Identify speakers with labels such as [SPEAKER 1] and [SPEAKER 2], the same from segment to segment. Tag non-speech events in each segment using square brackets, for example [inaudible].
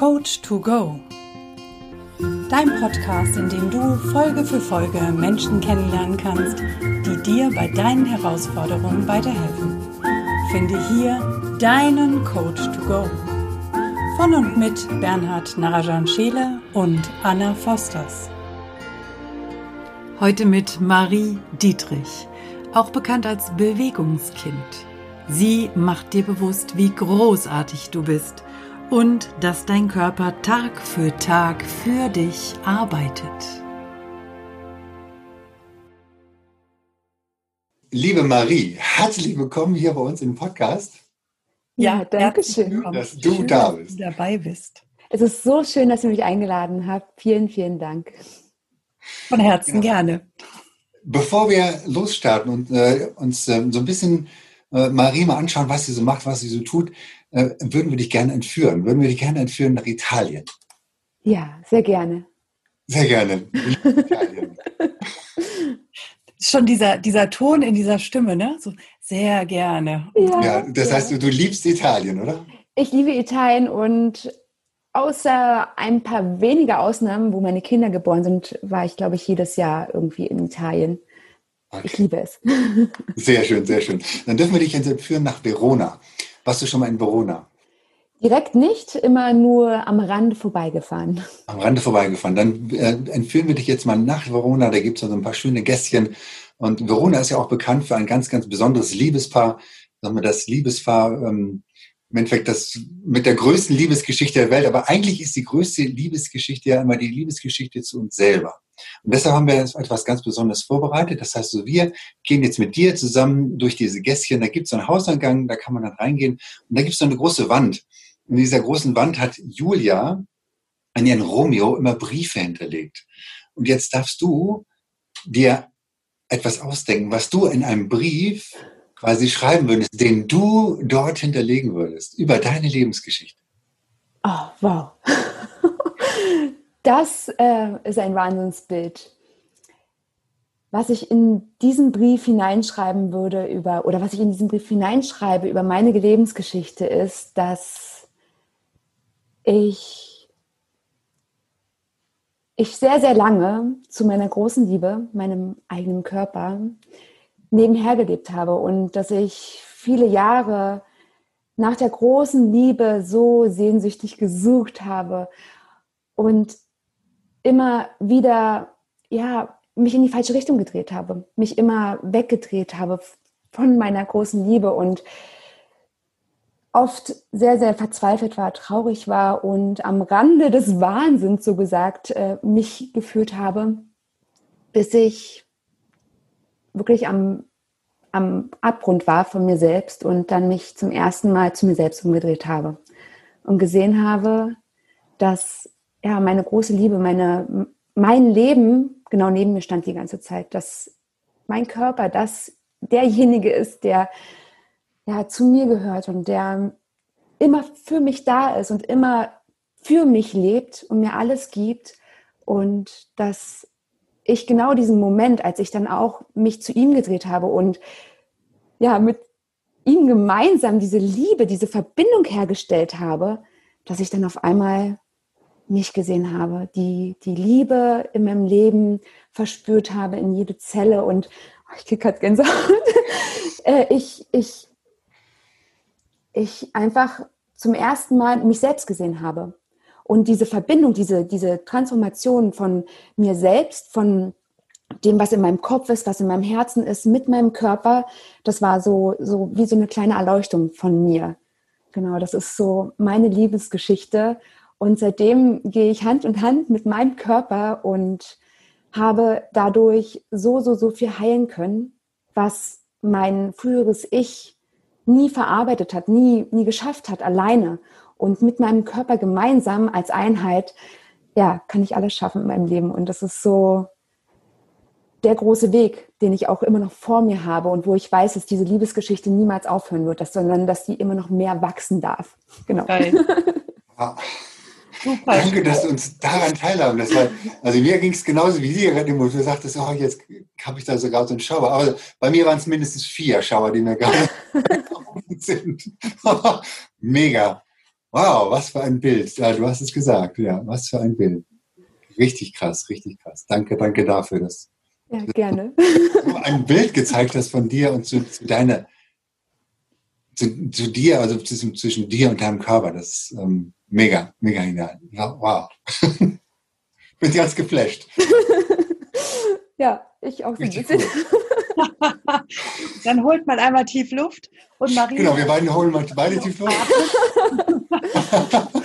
[SPEAKER 1] Coach to Go. Dein Podcast, in dem du Folge für Folge Menschen kennenlernen kannst, die dir bei deinen Herausforderungen weiterhelfen. Finde hier deinen Coach to Go. Von und mit Bernhard Narajan Scheele und Anna Fosters. Heute mit Marie Dietrich, auch bekannt als Bewegungskind. Sie macht dir bewusst, wie großartig du bist und dass dein Körper Tag für Tag für dich arbeitet.
[SPEAKER 2] Liebe Marie, herzlich willkommen hier bei uns im Podcast.
[SPEAKER 3] Ja, danke schön.
[SPEAKER 2] Dass du schön, da bist.
[SPEAKER 1] Dass du dabei bist.
[SPEAKER 3] Es ist so schön, dass ihr mich eingeladen habt. Vielen, vielen Dank.
[SPEAKER 1] Von Herzen ja. gerne.
[SPEAKER 2] Bevor wir losstarten und äh, uns äh, so ein bisschen äh, Marie mal anschauen, was sie so macht, was sie so tut, äh, würden wir dich gerne entführen. Würden wir dich gerne entführen nach Italien?
[SPEAKER 3] Ja, sehr gerne.
[SPEAKER 2] Sehr gerne. Italien. [laughs]
[SPEAKER 1] Schon dieser, dieser Ton in dieser Stimme, ne? So sehr gerne.
[SPEAKER 2] Ja, ja das ja. heißt, du, du liebst Italien, oder?
[SPEAKER 3] Ich liebe Italien und außer ein paar wenige Ausnahmen, wo meine Kinder geboren sind, war ich, glaube ich, jedes Jahr irgendwie in Italien. Okay. Ich liebe es.
[SPEAKER 2] Sehr schön, sehr schön. Dann dürfen wir dich jetzt entführen nach Verona. Warst du schon mal in Verona?
[SPEAKER 3] Direkt nicht, immer nur am Rande vorbeigefahren.
[SPEAKER 2] Am Rande vorbeigefahren. Dann äh, entführen wir dich jetzt mal nach Verona. Da gibt es so ein paar schöne Gässchen. Und Verona ist ja auch bekannt für ein ganz, ganz besonderes Liebespaar. Sagen wir das Liebespaar ähm, im Endeffekt das mit der größten Liebesgeschichte der Welt. Aber eigentlich ist die größte Liebesgeschichte ja immer die Liebesgeschichte zu uns selber. Und deshalb haben wir etwas ganz Besonderes vorbereitet. Das heißt, so wir gehen jetzt mit dir zusammen durch diese Gässchen. Da gibt es so einen Hausangang, da kann man dann reingehen. Und da gibt es so eine große Wand. Und in dieser großen Wand hat Julia an ihren Romeo immer Briefe hinterlegt. Und jetzt darfst du dir etwas ausdenken, was du in einem Brief quasi schreiben würdest, den du dort hinterlegen würdest, über deine Lebensgeschichte.
[SPEAKER 3] Oh, wow. [laughs] Das äh, ist ein Wahnsinnsbild. Was ich in diesen Brief hineinschreiben würde über, oder was ich in diesen Brief hineinschreibe über meine Lebensgeschichte ist, dass ich, ich sehr, sehr lange zu meiner großen Liebe, meinem eigenen Körper, nebenher gelebt habe und dass ich viele Jahre nach der großen Liebe so sehnsüchtig gesucht habe und immer wieder, ja, mich in die falsche Richtung gedreht habe, mich immer weggedreht habe von meiner großen Liebe und oft sehr, sehr verzweifelt war, traurig war und am Rande des Wahnsinns, so gesagt, äh, mich gefühlt habe, bis ich wirklich am, am Abgrund war von mir selbst und dann mich zum ersten Mal zu mir selbst umgedreht habe und gesehen habe, dass ja, meine große Liebe, meine, mein Leben genau neben mir stand die ganze Zeit, dass mein Körper das derjenige ist, der ja, zu mir gehört und der immer für mich da ist und immer für mich lebt und mir alles gibt und dass ich genau diesen Moment, als ich dann auch mich zu ihm gedreht habe und ja, mit ihm gemeinsam diese Liebe, diese Verbindung hergestellt habe, dass ich dann auf einmal mich gesehen habe, die, die Liebe in meinem Leben verspürt habe in jede Zelle und oh, ich kriege gerade Gänsehaut. [laughs] Äh, ich, ich, ich einfach zum ersten Mal mich selbst gesehen habe. Und diese Verbindung, diese, diese Transformation von mir selbst, von dem, was in meinem Kopf ist, was in meinem Herzen ist, mit meinem Körper, das war so, so wie so eine kleine Erleuchtung von mir. Genau, das ist so meine Liebesgeschichte. Und seitdem gehe ich Hand in Hand mit meinem Körper und habe dadurch so, so, so viel heilen können, was mein früheres Ich nie verarbeitet hat, nie, nie geschafft hat, alleine. Und mit meinem Körper gemeinsam als Einheit, ja, kann ich alles schaffen in meinem Leben. Und das ist so der große Weg, den ich auch immer noch vor mir habe und wo ich weiß, dass diese Liebesgeschichte niemals aufhören wird, sondern dass die immer noch mehr wachsen darf. Genau. Geil.
[SPEAKER 2] Super. Danke, dass du uns daran teilhaben lässt. Weil, also mir ging es genauso wie dir gerade, wo du sagtest, oh, jetzt habe ich da sogar so einen Schauer. Aber bei mir waren es mindestens vier Schauer, die mir gerade [laughs] sind. [laughs] Mega. Wow, was für ein Bild. Ja, du hast es gesagt. Ja, was für ein Bild. Richtig krass, richtig krass. Danke, danke dafür, dass
[SPEAKER 3] ja, gerne.
[SPEAKER 2] du ein Bild gezeigt hast von dir und zu, zu deiner, zu, zu, dir, also zwischen, zwischen dir und deinem Körper. Das ist ähm, mega, mega genial. Wow. [laughs] Bin ganz geflasht. [laughs]
[SPEAKER 3] ja, ich auch so ein bisschen. Cool. [laughs]
[SPEAKER 1] Dann holt man einmal tief Luft und Marie.
[SPEAKER 2] Genau, wir beide holen mal beide tief Luft. [laughs]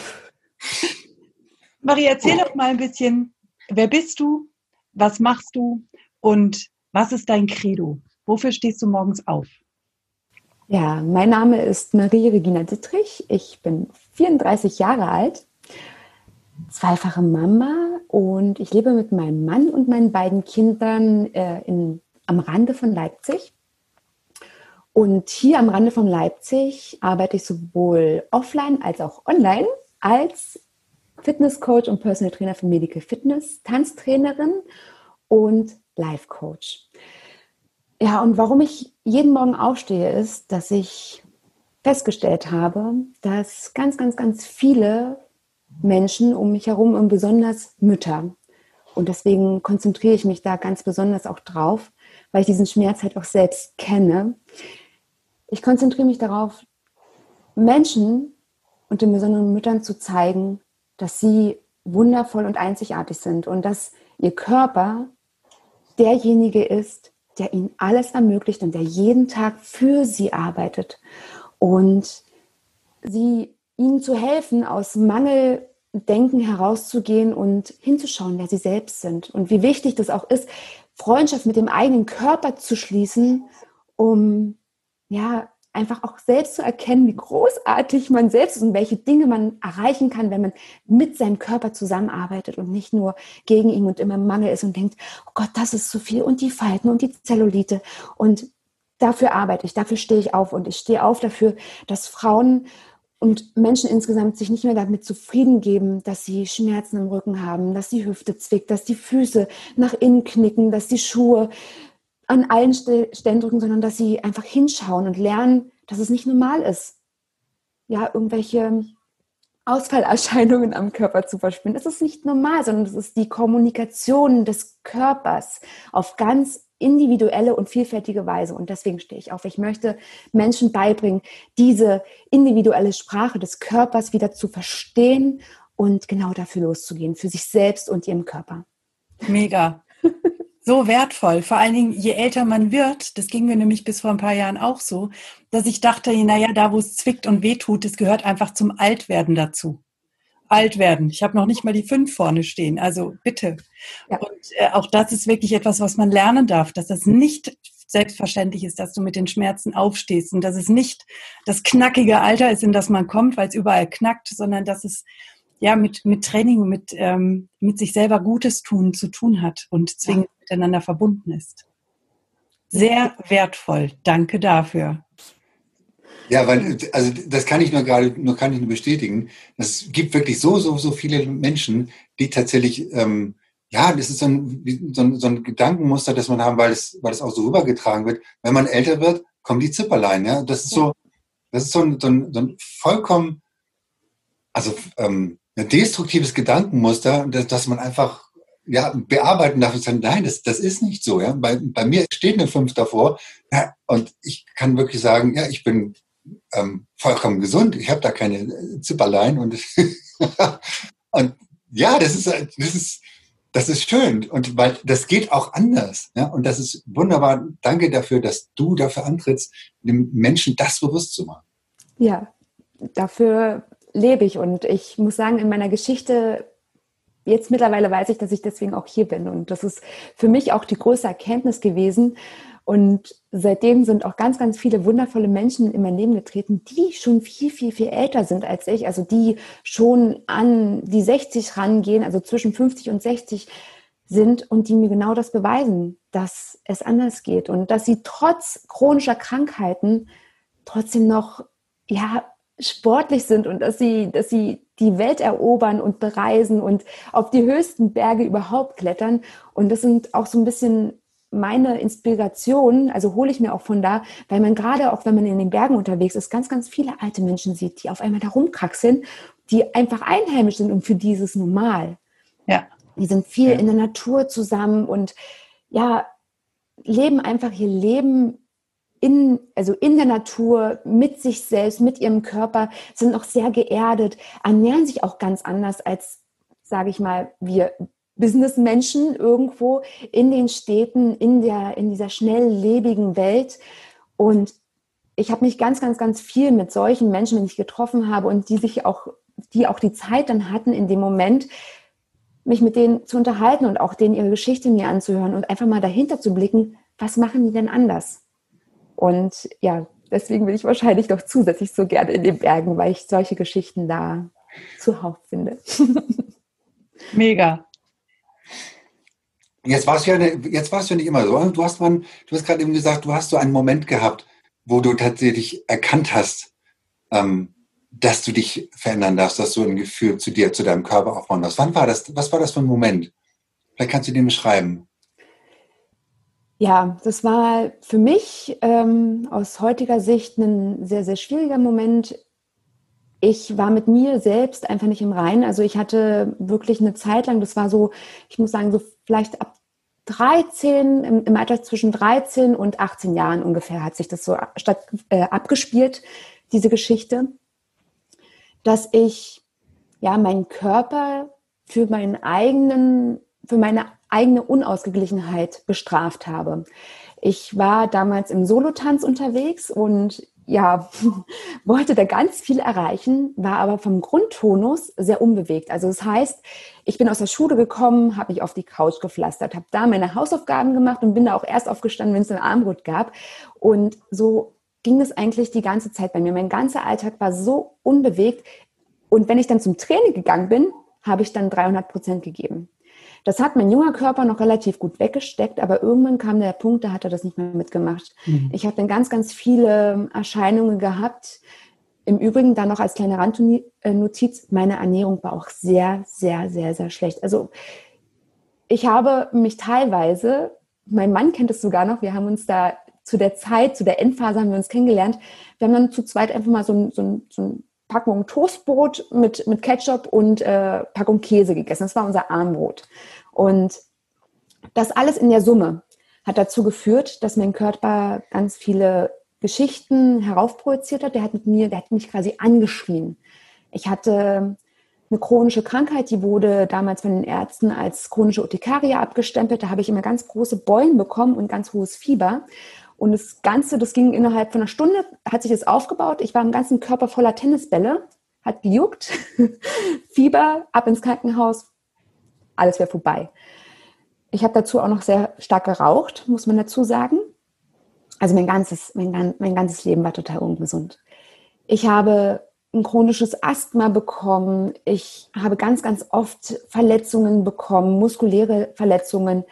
[SPEAKER 1] Marie, erzähl doch mal ein bisschen, wer bist du? Was machst du? Und was ist dein Credo? Wofür stehst du morgens auf?
[SPEAKER 3] Ja, mein Name ist Marie-Regina Dittrich. Ich bin 34 Jahre alt, zweifache Mama und ich lebe mit meinem Mann und meinen beiden Kindern äh, in, am Rande von Leipzig. Und hier am Rande von Leipzig arbeite ich sowohl offline als auch online als Fitnesscoach und Personal Trainer für Medical Fitness, Tanztrainerin und Life Coach. Ja, und warum ich jeden Morgen aufstehe, ist, dass ich festgestellt habe, dass ganz, ganz, ganz viele Menschen um mich herum und besonders Mütter. Und deswegen konzentriere ich mich da ganz besonders auch drauf, weil ich diesen Schmerz halt auch selbst kenne. Ich konzentriere mich darauf, Menschen und den besonderen Müttern zu zeigen, dass sie wundervoll und einzigartig sind und dass ihr Körper derjenige ist, der ihnen alles ermöglicht und der jeden Tag für sie arbeitet. Und sie ihnen zu helfen, aus Mangeldenken herauszugehen und hinzuschauen, wer sie selbst sind und wie wichtig das auch ist, Freundschaft mit dem eigenen Körper zu schließen, um ja einfach auch selbst zu erkennen, wie großartig man selbst ist und welche Dinge man erreichen kann, wenn man mit seinem Körper zusammenarbeitet und nicht nur gegen ihn und immer im Mangel ist und denkt, oh Gott, das ist zu viel und die Falten und die Zellulite. Und dafür arbeite ich, dafür stehe ich auf und ich stehe auf dafür, dass Frauen und Menschen insgesamt sich nicht mehr damit zufrieden geben, dass sie Schmerzen im Rücken haben, dass die Hüfte zwickt, dass die Füße nach innen knicken, dass die Schuhe an allen Stellen drücken, sondern dass sie einfach hinschauen und lernen, dass es nicht normal ist, ja, irgendwelche Ausfallerscheinungen am Körper zu verspüren. Das ist nicht normal, sondern das ist die Kommunikation des Körpers auf ganz individuelle und vielfältige Weise. Und deswegen stehe ich auf. Ich möchte Menschen beibringen, diese individuelle Sprache des Körpers wieder zu verstehen und genau dafür loszugehen, für sich selbst und ihrem Körper.
[SPEAKER 1] Mega so wertvoll. Vor allen Dingen, je älter man wird, das ging mir nämlich bis vor ein paar Jahren auch so, dass ich dachte, naja, da wo es zwickt und wehtut, das gehört einfach zum Altwerden dazu. Altwerden. Ich habe noch nicht mal die fünf vorne stehen. Also bitte. Ja. Und äh, auch das ist wirklich etwas, was man lernen darf, dass das nicht selbstverständlich ist, dass du mit den Schmerzen aufstehst und dass es nicht das knackige Alter ist, in das man kommt, weil es überall knackt, sondern dass es ja mit, mit Training, mit, ähm, mit sich selber Gutes tun zu tun hat und zwingend. Miteinander verbunden ist. Sehr wertvoll. Danke dafür.
[SPEAKER 2] Ja, weil, also das kann ich nur gerade, nur kann ich nur bestätigen. Es gibt wirklich so, so, so viele Menschen, die tatsächlich, ähm, ja, das ist so ein, so, ein, so ein Gedankenmuster, das man haben, weil es, weil es auch so rübergetragen wird. Wenn man älter wird, kommen die Zipperlein, ja. Das ist so, das ist so ein, so ein, so ein vollkommen, also ähm, ein destruktives Gedankenmuster, dass, dass man einfach ja, bearbeiten darf und sagen, nein, das, das ist nicht so. Ja? Bei, bei mir steht eine 5 davor ja, und ich kann wirklich sagen, ja, ich bin ähm, vollkommen gesund, ich habe da keine Zipperlein und, [laughs] und ja, das ist, das ist, das ist schön und weil das geht auch anders. Ja? Und das ist wunderbar. Danke dafür, dass du dafür antrittst, dem Menschen das bewusst zu machen.
[SPEAKER 3] Ja, dafür lebe ich. Und ich muss sagen, in meiner Geschichte, jetzt mittlerweile weiß ich, dass ich deswegen auch hier bin. Und das ist für mich auch die große Erkenntnis gewesen. Und seitdem sind auch ganz, ganz viele wundervolle Menschen in mein Leben getreten, die schon viel, viel, viel älter sind als ich. Also die schon an die 60 rangehen, also zwischen 50 und 60 sind und die mir genau das beweisen, dass es anders geht und dass sie trotz chronischer Krankheiten trotzdem noch ja sportlich sind und dass sie, dass sie die Welt erobern und bereisen und auf die höchsten Berge überhaupt klettern. Und das sind auch so ein bisschen meine Inspiration, also hole ich mir auch von da, weil man gerade auch, wenn man in den Bergen unterwegs ist, ganz, ganz viele alte Menschen sieht, die auf einmal da rumkraxeln, die einfach einheimisch sind und für dieses normal. Ja. Die sind viel ja. in der Natur zusammen und ja, leben einfach ihr Leben in, also in der Natur, mit sich selbst, mit ihrem Körper, sind auch sehr geerdet, ernähren sich auch ganz anders als, sage ich mal, wir Businessmenschen irgendwo in den Städten, in, der, in dieser schnelllebigen Welt. Und ich habe mich ganz, ganz, ganz viel mit solchen Menschen, wenn ich getroffen habe und die sich auch, die auch die Zeit dann hatten, in dem Moment, mich mit denen zu unterhalten und auch denen ihre Geschichte mir anzuhören und einfach mal dahinter zu blicken, was machen die denn anders? Und ja, deswegen bin ich wahrscheinlich noch zusätzlich so gerne in den Bergen, weil ich solche Geschichten da zuhauf finde. [laughs]
[SPEAKER 1] Mega.
[SPEAKER 2] Jetzt warst du ja, jetzt warst du nicht immer so. Du hast, man, du hast gerade eben gesagt, du hast so einen Moment gehabt, wo du tatsächlich erkannt hast, ähm, dass du dich verändern darfst, dass du ein Gefühl zu dir, zu deinem Körper aufbauen darfst. Wann war das? Was war das für ein Moment? Vielleicht kannst du den beschreiben.
[SPEAKER 3] Ja, das war für mich ähm, aus heutiger Sicht ein sehr, sehr schwieriger Moment. Ich war mit mir selbst einfach nicht im Reinen. Also ich hatte wirklich eine Zeit lang, das war so, ich muss sagen, so vielleicht ab 13, im, im Alter zwischen 13 und 18 Jahren ungefähr hat sich das so statt, äh, abgespielt, diese Geschichte, dass ich ja meinen Körper für meinen eigenen, für meine eigene Unausgeglichenheit bestraft habe. Ich war damals im Solotanz unterwegs und ja, [laughs] wollte da ganz viel erreichen, war aber vom Grundtonus sehr unbewegt. Also das heißt, ich bin aus der Schule gekommen, habe mich auf die Couch gepflastert, habe da meine Hausaufgaben gemacht und bin da auch erst aufgestanden, wenn es ein Armbrot gab. Und so ging es eigentlich die ganze Zeit bei mir. Mein ganzer Alltag war so unbewegt. Und wenn ich dann zum Training gegangen bin, habe ich dann 300 Prozent gegeben. Das hat mein junger Körper noch relativ gut weggesteckt, aber irgendwann kam der Punkt, da hat er das nicht mehr mitgemacht. Mhm. Ich habe dann ganz, ganz viele Erscheinungen gehabt. Im Übrigen dann noch als kleine Randnotiz, meine Ernährung war auch sehr, sehr, sehr, sehr schlecht. Also ich habe mich teilweise, mein Mann kennt es sogar noch, wir haben uns da zu der Zeit, zu der Endphase haben wir uns kennengelernt. Wir haben dann zu zweit einfach mal so ein, so ein, so ein Packung Toastbrot mit, mit Ketchup und äh, Packung Käse gegessen. Das war unser Armbrot. Und das alles in der Summe hat dazu geführt, dass mein Körper ganz viele Geschichten heraufprojiziert hat. Der hat mit mir, der hat mich quasi angeschrien. Ich hatte eine chronische Krankheit, die wurde damals von den Ärzten als chronische Urtikaria abgestempelt. Da habe ich immer ganz große Beulen bekommen und ganz hohes Fieber. Und das Ganze, das ging innerhalb von einer Stunde, hat sich das aufgebaut. Ich war im ganzen Körper voller Tennisbälle, hat gejuckt, [laughs] Fieber, ab ins Krankenhaus, alles wäre vorbei. Ich habe dazu auch noch sehr stark geraucht, muss man dazu sagen. Also mein ganzes, mein, mein ganzes Leben war total ungesund. Ich habe ein chronisches Asthma bekommen. Ich habe ganz, ganz oft Verletzungen bekommen, muskuläre Verletzungen.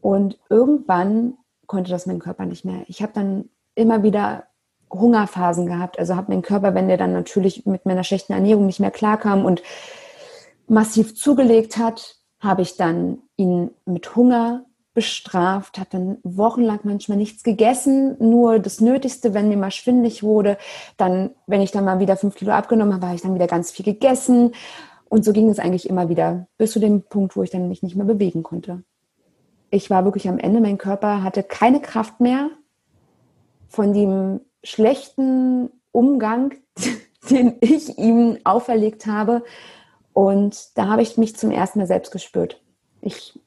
[SPEAKER 3] Und irgendwann konnte das mein Körper nicht mehr. Ich habe dann immer wieder Hungerphasen gehabt. Also habe mein Körper, wenn der dann natürlich mit meiner schlechten Ernährung nicht mehr klarkam und massiv zugelegt hat, habe ich dann ihn mit Hunger bestraft, habe dann wochenlang manchmal nichts gegessen, nur das Nötigste, wenn mir mal schwindlig wurde. Dann, wenn ich dann mal wieder fünf Kilo abgenommen habe, habe ich dann wieder ganz viel gegessen. Und so ging es eigentlich immer wieder, bis zu dem Punkt, wo ich dann mich nicht mehr bewegen konnte ich war wirklich am Ende, mein Körper hatte keine Kraft mehr von dem schlechten Umgang, [laughs] den ich ihm auferlegt habe. Und da habe ich mich zum ersten Mal selbst gespürt. Ich,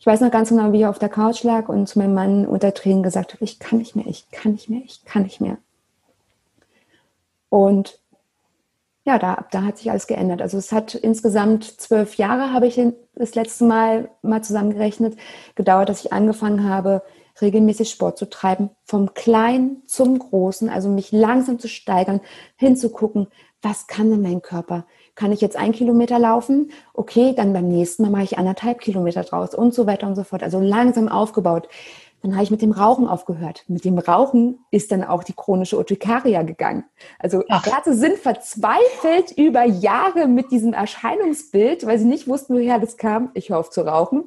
[SPEAKER 3] ich weiß noch ganz genau, wie ich auf der Couch lag und zu meinem Mann unter Tränen gesagt habe, ich kann nicht mehr, ich kann nicht mehr, ich kann nicht mehr. Und ja, da, da hat sich alles geändert. Also es hat insgesamt zwölf Jahre, habe ich das letzte Mal mal zusammengerechnet, gedauert, dass ich angefangen habe, regelmäßig Sport zu treiben, vom Kleinen zum Großen, also mich langsam zu steigern, hinzugucken, was kann denn mein Körper? Kann ich jetzt ein Kilometer laufen? Okay, dann beim nächsten Mal mache ich anderthalb Kilometer draus und so weiter und so fort. Also langsam aufgebaut. Dann habe ich mit dem Rauchen aufgehört. Mit dem Rauchen ist dann auch die chronische Urtikaria gegangen. Also Ach. Ärzte sind verzweifelt über Jahre mit diesem Erscheinungsbild, weil sie nicht wussten, woher das kam. Ich höre auf zu rauchen.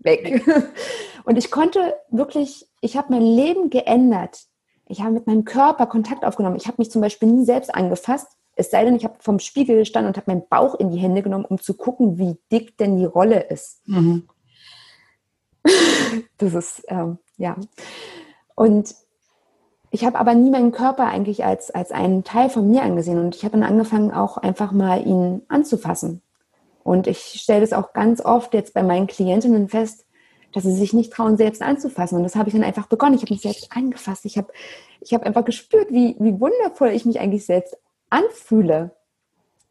[SPEAKER 3] weg. [laughs] Und ich konnte wirklich, ich habe mein Leben geändert. Ich habe mit meinem Körper Kontakt aufgenommen. Ich habe mich zum Beispiel nie selbst angefasst. Es sei denn, ich habe vom Spiegel gestanden und habe meinen Bauch in die Hände genommen, um zu gucken, wie dick denn die Rolle ist. Mhm. [laughs] Das ist, ähm, ja. Und ich habe aber nie meinen Körper eigentlich als, als einen Teil von mir angesehen. Und ich habe dann angefangen, auch einfach mal ihn anzufassen. Und ich stelle das auch ganz oft jetzt bei meinen Klientinnen fest, dass sie sich nicht trauen, selbst anzufassen. Und das habe ich dann einfach begonnen. Ich habe mich selbst angefasst. Ich habe, ich habe einfach gespürt, wie, wie wundervoll ich mich eigentlich selbst anfühle.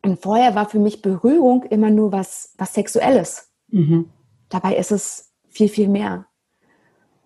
[SPEAKER 3] Und vorher war für mich Berührung immer nur was, was Sexuelles. Mhm. Dabei ist es viel, viel mehr.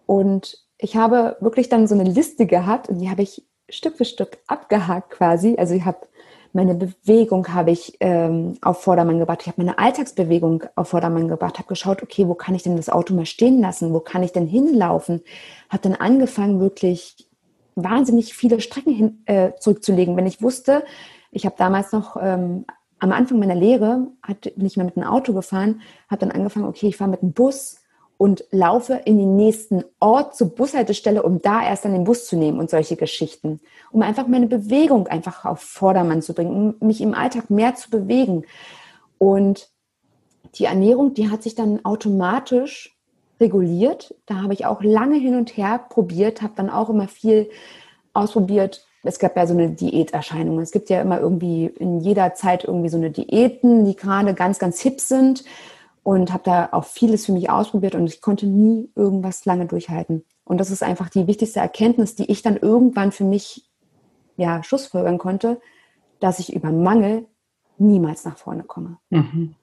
[SPEAKER 3] Und ich habe wirklich dann so eine Liste gehabt und die habe ich Stück für Stück abgehakt quasi. Also ich habe meine Bewegung habe ich ähm, auf Vordermann gebracht. Ich habe meine Alltagsbewegung auf Vordermann gebracht. Habe geschaut, okay, wo kann ich denn das Auto mal stehen lassen? Wo kann ich denn hinlaufen? Habe dann angefangen, wirklich wahnsinnig viele Strecken hin, äh, zurückzulegen. Wenn ich wusste, ich habe damals noch ähm, am Anfang meiner Lehre, hat, bin ich mit einem Auto gefahren, habe dann angefangen, okay, ich fahre mit dem Bus und laufe in den nächsten Ort zur Bushaltestelle, um da erst dann den Bus zu nehmen und solche Geschichten. Um einfach meine Bewegung einfach auf Vordermann zu bringen, um mich im Alltag mehr zu bewegen. Und die Ernährung, die hat sich dann automatisch reguliert. Da habe ich auch lange hin und her probiert, habe dann auch immer viel ausprobiert. Es gab ja so eine Diäterscheinung. Es gibt ja immer irgendwie in jeder Zeit irgendwie so eine Diäten, die gerade ganz, ganz hip sind und habe da auch vieles für mich ausprobiert und ich konnte nie irgendwas lange durchhalten. Und das ist einfach die wichtigste Erkenntnis, die ich dann irgendwann für mich ja, schlussfolgern konnte, dass ich über Mangel niemals nach vorne komme. Mhm.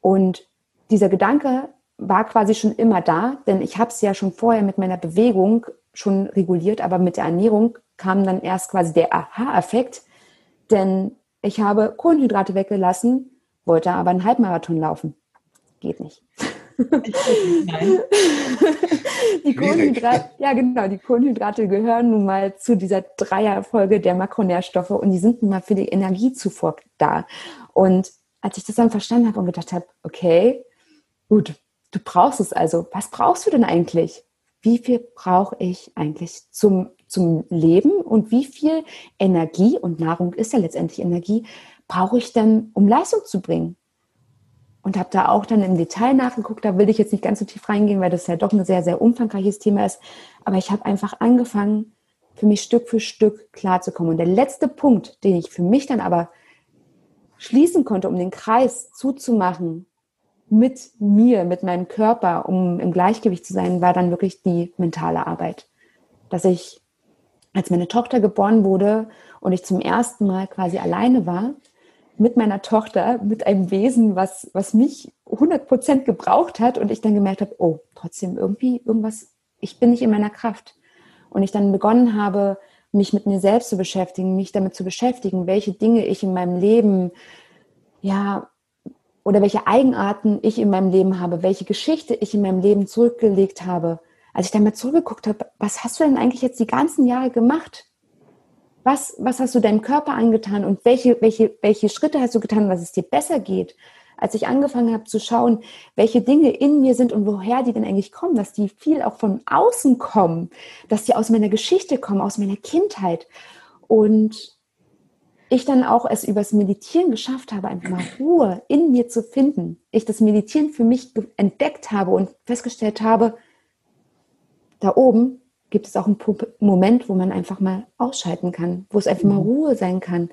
[SPEAKER 3] Und dieser Gedanke war quasi schon immer da, denn ich habe es ja schon vorher mit meiner Bewegung schon reguliert, aber mit der Ernährung kam dann erst quasi der Aha-Effekt, denn ich habe Kohlenhydrate weggelassen, wollte aber einen Halbmarathon laufen geht nicht. Nein. [laughs] die Kohlenhydrate, ja genau, die Kohlenhydrate gehören nun mal zu dieser Dreierfolge der Makronährstoffe und die sind nun mal für die Energiezufuhr da. Und als ich das dann verstanden habe und gedacht habe, okay, gut, du brauchst es also. Was brauchst du denn eigentlich? Wie viel brauche ich eigentlich zum, zum Leben und wie viel Energie und Nahrung ist ja letztendlich Energie, brauche ich denn, um Leistung zu bringen? Und habe da auch dann im Detail nachgeguckt. Da will ich jetzt nicht ganz so tief reingehen, weil das ja doch ein sehr, sehr umfangreiches Thema ist. Aber ich habe einfach angefangen, für mich Stück für Stück klarzukommen. Und der letzte Punkt, den ich für mich dann aber schließen konnte, um den Kreis zuzumachen mit mir, mit meinem Körper, um im Gleichgewicht zu sein, war dann wirklich die mentale Arbeit. Dass ich, als meine Tochter geboren wurde und ich zum ersten Mal quasi alleine war, mit meiner Tochter, mit einem Wesen, was, was mich 100 Prozent gebraucht hat und ich dann gemerkt habe, oh, trotzdem irgendwie irgendwas, ich bin nicht in meiner Kraft. Und ich dann begonnen habe, mich mit mir selbst zu beschäftigen, mich damit zu beschäftigen, welche Dinge ich in meinem Leben, ja, oder welche Eigenarten ich in meinem Leben habe, welche Geschichte ich in meinem Leben zurückgelegt habe. Als ich dann mal zurückgeguckt habe, was hast du denn eigentlich jetzt die ganzen Jahre gemacht? Was, was hast du deinem Körper angetan und welche, welche, welche Schritte hast du getan, dass es dir besser geht? Als ich angefangen habe zu schauen, welche Dinge in mir sind und woher die denn eigentlich kommen, dass die viel auch von außen kommen, dass die aus meiner Geschichte kommen, aus meiner Kindheit. Und ich dann auch es übers Meditieren geschafft habe, einfach mal Ruhe in mir zu finden. Ich das Meditieren für mich entdeckt habe und festgestellt habe, da oben gibt es auch einen Moment, wo man einfach mal ausschalten kann, wo es einfach mhm. mal Ruhe sein kann.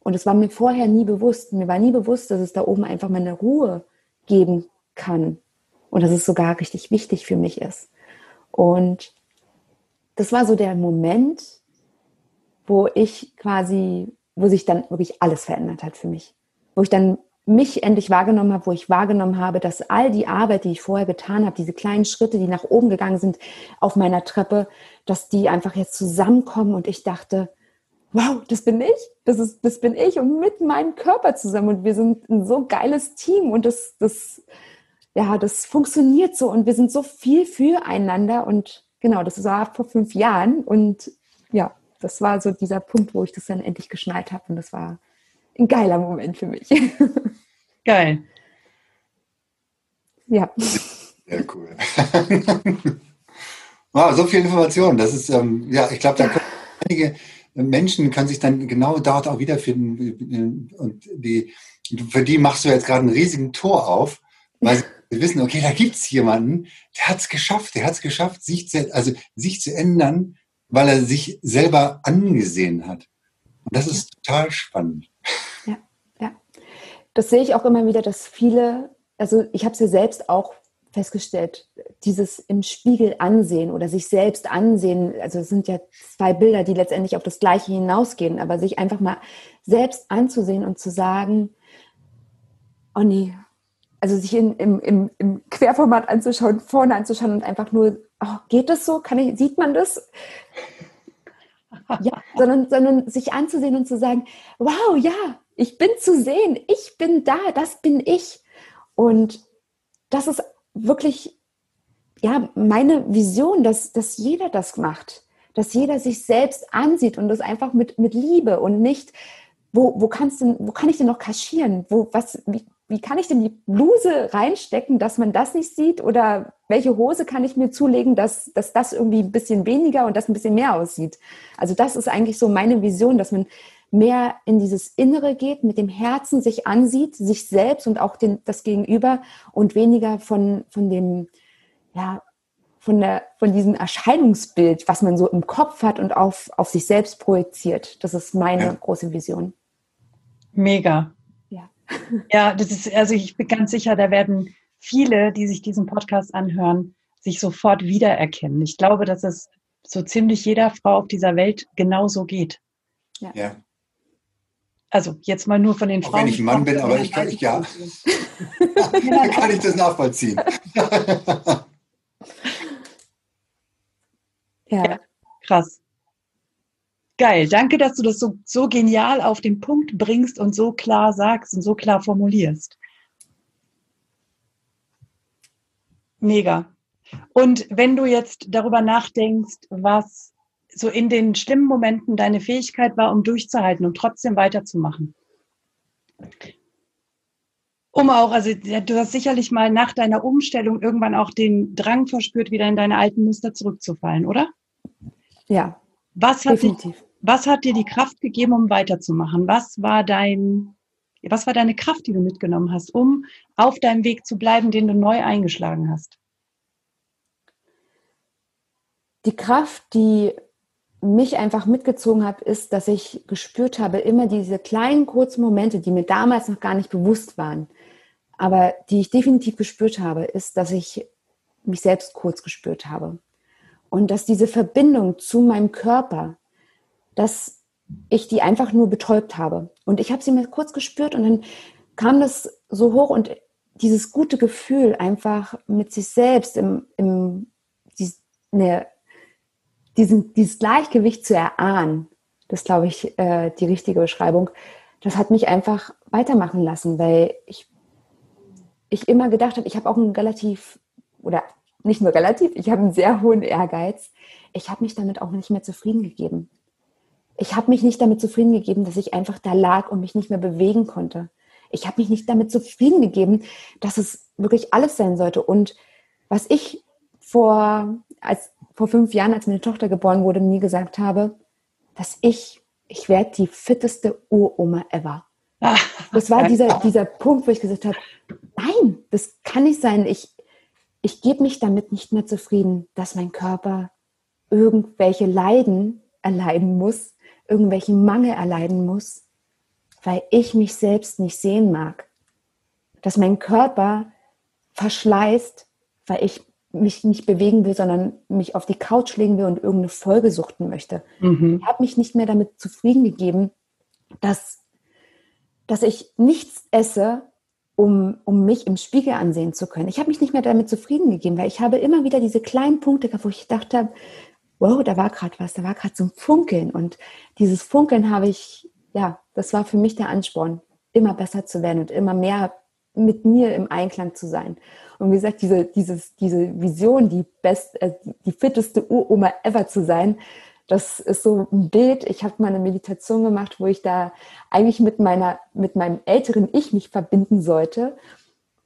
[SPEAKER 3] Und es war mir vorher nie bewusst. Mir war nie bewusst, dass es da oben einfach mal eine Ruhe geben kann. Und dass es sogar richtig wichtig für mich ist. Und das war so der Moment, wo ich quasi, wo sich dann wirklich alles verändert hat für mich. Wo ich dann mich endlich wahrgenommen habe, wo ich wahrgenommen habe, dass all die Arbeit, die ich vorher getan habe, diese kleinen Schritte, die nach oben gegangen sind auf meiner Treppe, dass die einfach jetzt zusammenkommen und ich dachte, wow, das bin ich, das ist, das bin ich und mit meinem Körper zusammen. Und wir sind ein so geiles Team und das, das, ja, das funktioniert so. Und wir sind so viel füreinander. Und genau, das war vor fünf Jahren. Und ja, das war so dieser Punkt, wo ich das dann endlich geschnallt habe. Und das war ein geiler Moment für mich. [laughs]
[SPEAKER 1] Geil.
[SPEAKER 3] Ja.
[SPEAKER 2] Sehr cool. [laughs] wow, so viel Information. Das ist, ähm, ja, ich glaube, da können einige Menschen können sich dann genau dort auch wiederfinden. Und die, für die machst du jetzt gerade einen riesigen Tor auf, weil sie [laughs] wissen, okay, da gibt es jemanden, der hat es geschafft, der hat es geschafft, sich zu, also sich zu ändern, weil er sich selber angesehen hat. Und das ist total spannend.
[SPEAKER 3] Ja, ja. Das sehe ich auch immer wieder, dass viele, also ich habe es ja selbst auch festgestellt, dieses im Spiegel ansehen oder sich selbst ansehen, also es sind ja zwei Bilder, die letztendlich auf das Gleiche hinausgehen, aber sich einfach mal selbst anzusehen und zu sagen, oh nee, also sich in, im, im, im Querformat anzuschauen, vorne anzuschauen und einfach nur, oh, geht das so? Kann ich, sieht man das? Ja, sondern, sondern sich anzusehen und zu sagen, wow, ja, ich bin zu sehen, ich bin da, das bin ich. Und das ist wirklich ja, meine Vision, dass, dass jeder das macht, dass jeder sich selbst ansieht und das einfach mit, mit Liebe und nicht, wo, wo, kannst du, wo kann ich denn noch kaschieren? Wo, was, wie, wie kann ich denn die Bluse reinstecken, dass man das nicht sieht? Oder welche Hose kann ich mir zulegen, dass, dass das irgendwie ein bisschen weniger und das ein bisschen mehr aussieht? Also das ist eigentlich so meine Vision, dass man mehr in dieses Innere geht, mit dem Herzen sich ansieht, sich selbst und auch den, das Gegenüber und weniger von, von dem, ja, von, der, von diesem Erscheinungsbild, was man so im Kopf hat und auf, auf sich selbst projiziert. Das ist meine ja. große Vision.
[SPEAKER 4] Mega. Ja. Das ist, also ich bin ganz sicher, da werden viele, die sich diesen Podcast anhören, sich sofort wiedererkennen. Ich glaube, dass es so ziemlich jeder Frau auf dieser Welt genauso geht.
[SPEAKER 2] Ja. ja.
[SPEAKER 4] Also jetzt mal nur von den
[SPEAKER 2] Auch
[SPEAKER 4] Frauen.
[SPEAKER 2] Wenn ich ein Mann bin, aber ich kann, ich, ja, dann [laughs] kann ich das nachvollziehen.
[SPEAKER 4] ja. ja. Krass. Geil. Danke, dass du das so, so genial auf den Punkt bringst und so klar sagst und so klar formulierst. Mega. Und wenn du jetzt darüber nachdenkst, was so in den schlimmen Momenten deine Fähigkeit war, um durchzuhalten und trotzdem weiterzumachen. Um auch, also du hast sicherlich mal nach deiner Umstellung irgendwann auch den Drang verspürt, wieder in deine alten Muster zurückzufallen, oder?
[SPEAKER 3] Ja.
[SPEAKER 4] Was hat, definitiv. Dich, was hat dir die Kraft gegeben, um weiterzumachen? Was war dein, was war deine Kraft, die du mitgenommen hast, um auf deinem Weg zu bleiben, den du neu eingeschlagen hast?
[SPEAKER 3] Die Kraft, die mich einfach mitgezogen hat, ist, dass ich gespürt habe, immer diese kleinen kurzen Momente, die mir damals noch gar nicht bewusst waren, aber die ich definitiv gespürt habe, ist, dass ich mich selbst kurz gespürt habe. Und dass diese Verbindung zu meinem Körper, dass ich die einfach nur betäubt habe. Und ich habe sie mir kurz gespürt und dann kam das so hoch und dieses gute Gefühl einfach mit sich selbst im, im die, eine diesen, dieses Gleichgewicht zu erahnen, das glaube ich äh, die richtige Beschreibung, das hat mich einfach weitermachen lassen, weil ich, ich immer gedacht habe, ich habe auch einen relativ, oder nicht nur relativ, ich habe einen sehr hohen Ehrgeiz. Ich habe mich damit auch nicht mehr zufrieden gegeben. Ich habe mich nicht damit zufrieden gegeben, dass ich einfach da lag und mich nicht mehr bewegen konnte. Ich habe mich nicht damit zufrieden gegeben, dass es wirklich alles sein sollte. Und was ich vor, als vor fünf Jahren, als meine Tochter geboren wurde, nie gesagt habe, dass ich, ich werde die fitteste Uroma ever. Das war dieser, dieser Punkt, wo ich gesagt habe, nein, das kann nicht sein. Ich, ich gebe mich damit nicht mehr zufrieden, dass mein Körper irgendwelche Leiden erleiden muss, irgendwelchen Mangel erleiden muss, weil ich mich selbst nicht sehen mag. Dass mein Körper verschleißt, weil ich mich nicht bewegen will, sondern mich auf die Couch legen will und irgendeine Folge suchten möchte. Mhm. Ich habe mich nicht mehr damit zufrieden gegeben, dass, dass ich nichts esse, um, um mich im Spiegel ansehen zu können. Ich habe mich nicht mehr damit zufrieden gegeben, weil ich habe immer wieder diese kleinen Punkte gehabt, wo ich dachte, wow, da war gerade was, da war gerade so ein Funkeln. Und dieses Funkeln habe ich, ja, das war für mich der Ansporn, immer besser zu werden und immer mehr mit mir im Einklang zu sein. Und wie gesagt, diese, dieses, diese Vision, die best, äh, die fitteste Uroma ever zu sein, das ist so ein Bild. Ich habe mal eine Meditation gemacht, wo ich da eigentlich mit meiner, mit meinem älteren Ich mich verbinden sollte.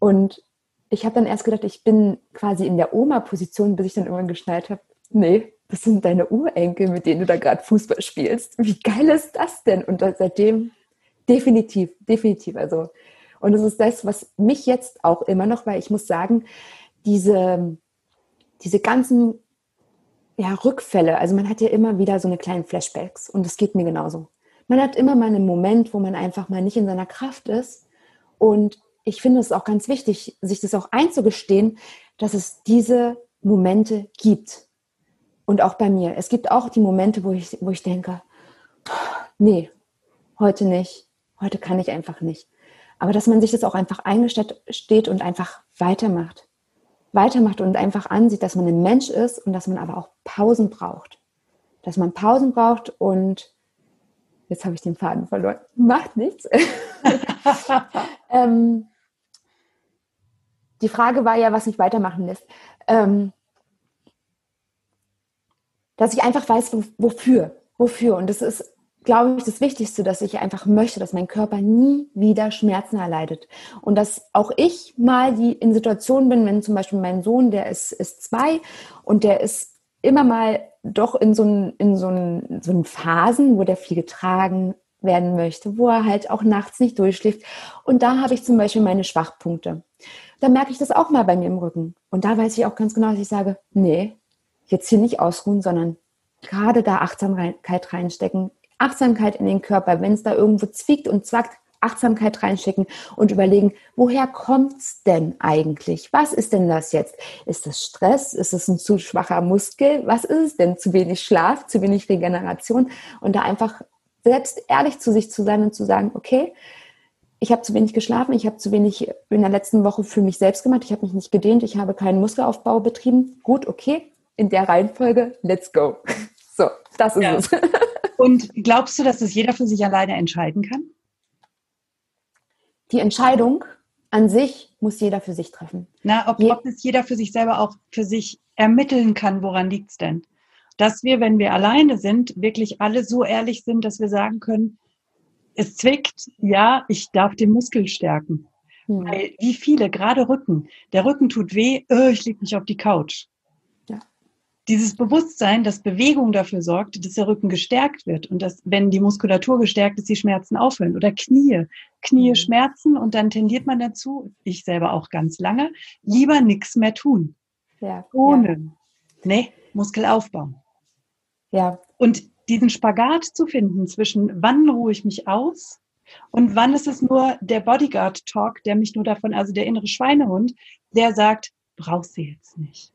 [SPEAKER 3] Und ich habe dann erst gedacht, ich bin quasi in der Oma-Position, bis ich dann irgendwann geschnallt habe, nee, das sind deine Urenkel, mit denen du da gerade Fußball spielst. Wie geil ist das denn? Und seitdem definitiv, definitiv. Also, und das ist das, was mich jetzt auch immer noch, weil ich muss sagen, diese, diese ganzen ja, Rückfälle, also man hat ja immer wieder so eine kleinen Flashbacks und es geht mir genauso. Man hat immer mal einen Moment, wo man einfach mal nicht in seiner Kraft ist und ich finde es auch ganz wichtig, sich das auch einzugestehen, dass es diese Momente gibt. Und auch bei mir. Es gibt auch die Momente, wo ich, wo ich denke, nee, heute nicht, heute kann ich einfach nicht. Aber dass man sich das auch einfach eingesteht und einfach weitermacht. Weitermacht und einfach ansieht, dass man ein Mensch ist und dass man aber auch Pausen braucht. Dass man Pausen braucht und jetzt habe ich den Faden verloren. Macht nichts. [laughs] ähm, die Frage war ja, was mich weitermachen lässt. Ähm, dass ich einfach weiß, wofür. Wofür. Und das ist, glaube ich, das Wichtigste, dass ich einfach möchte, dass mein Körper nie wieder Schmerzen erleidet. Und dass auch ich mal die in Situationen bin, wenn zum Beispiel mein Sohn, der ist, ist zwei und der ist immer mal doch in so, ein, in so, so einen Phasen, wo der viel getragen werden möchte, wo er halt auch nachts nicht durchschläft. Und da habe ich zum Beispiel meine Schwachpunkte dann merke ich das auch mal bei mir im Rücken. Und da weiß ich auch ganz genau, dass ich sage, nee, jetzt hier nicht ausruhen, sondern gerade da Achtsamkeit reinstecken. Achtsamkeit in den Körper, wenn es da irgendwo zwickt und zwackt, Achtsamkeit reinschicken und überlegen, woher kommt es denn eigentlich? Was ist denn das jetzt? Ist das Stress? Ist es ein zu schwacher Muskel? Was ist es denn? Zu wenig Schlaf, zu wenig Regeneration? Und da einfach selbst ehrlich zu sich zu sein und zu sagen, okay, ich habe zu wenig geschlafen, ich habe zu wenig in der letzten Woche für mich selbst gemacht, ich habe mich nicht gedehnt, ich habe keinen Muskelaufbau betrieben. Gut, okay, in der Reihenfolge, let's go. [laughs] So, das ist ja. es. [laughs]
[SPEAKER 4] Und glaubst du, dass das jeder für sich alleine entscheiden kann?
[SPEAKER 3] Die Entscheidung an sich muss jeder für sich treffen.
[SPEAKER 4] Na, ob, Je ob es jeder für sich selber auch für sich ermitteln kann, woran liegt es denn? Dass wir, wenn wir alleine sind, wirklich alle so ehrlich sind, dass wir sagen können, es zwickt, ja, ich darf den Muskel stärken. Hm. Weil wie viele, gerade Rücken, der Rücken tut weh, oh, ich lege mich auf die Couch. Dieses Bewusstsein, dass Bewegung dafür sorgt, dass der Rücken gestärkt wird und dass, wenn die Muskulatur gestärkt ist, die Schmerzen aufhören. Oder Knie. Knie hm. schmerzen und dann tendiert man dazu, ich selber auch ganz lange, lieber nichts mehr tun. Ja. Ohne. Ja. Nee, Muskel aufbauen. Ja. Und diesen Spagat zu finden zwischen wann ruhe ich mich aus und wann ist es nur der Bodyguard-Talk, der mich nur davon, also der innere Schweinehund, der sagt, brauchst du jetzt nicht.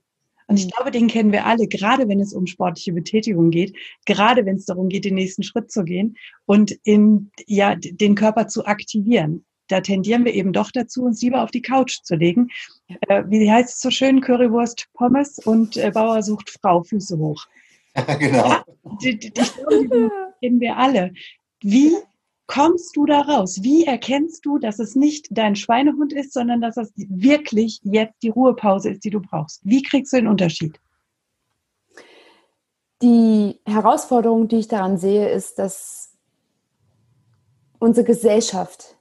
[SPEAKER 4] Und ich mhm. glaube, den kennen wir alle, gerade wenn es um sportliche Betätigung geht, gerade wenn es darum geht, den nächsten Schritt zu gehen und in, ja, den Körper zu aktivieren. Da tendieren wir eben doch dazu, uns lieber auf die Couch zu legen. Äh, wie heißt es so schön? Currywurst, Pommes und äh, Bauer sucht Frau, Füße hoch. [laughs] genau. Ja, die, die, die kennen wir alle. Wie kommst du da raus? Wie erkennst du, dass es nicht dein Schweinehund ist, sondern dass es wirklich jetzt die Ruhepause ist, die du brauchst? Wie kriegst du den Unterschied?
[SPEAKER 3] Die Herausforderung, die ich daran sehe, ist, dass unsere Gesellschaft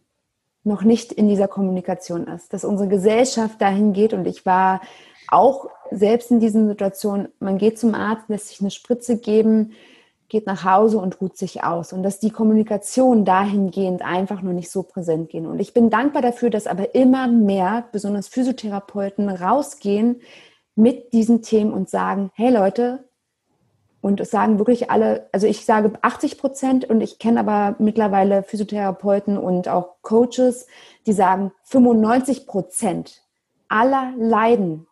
[SPEAKER 3] noch nicht in dieser Kommunikation ist, dass unsere Gesellschaft dahin geht und ich war auch selbst in diesen Situationen, man geht zum Arzt, lässt sich eine Spritze geben, geht nach Hause und ruht sich aus. Und dass die Kommunikation dahingehend einfach nur nicht so präsent gehen. Und ich bin dankbar dafür, dass aber immer mehr, besonders Physiotherapeuten, rausgehen mit diesen Themen und sagen, hey Leute, und es sagen wirklich alle, also ich sage 80 Prozent und ich kenne aber mittlerweile Physiotherapeuten und auch Coaches, die sagen 95 Prozent aller Leiden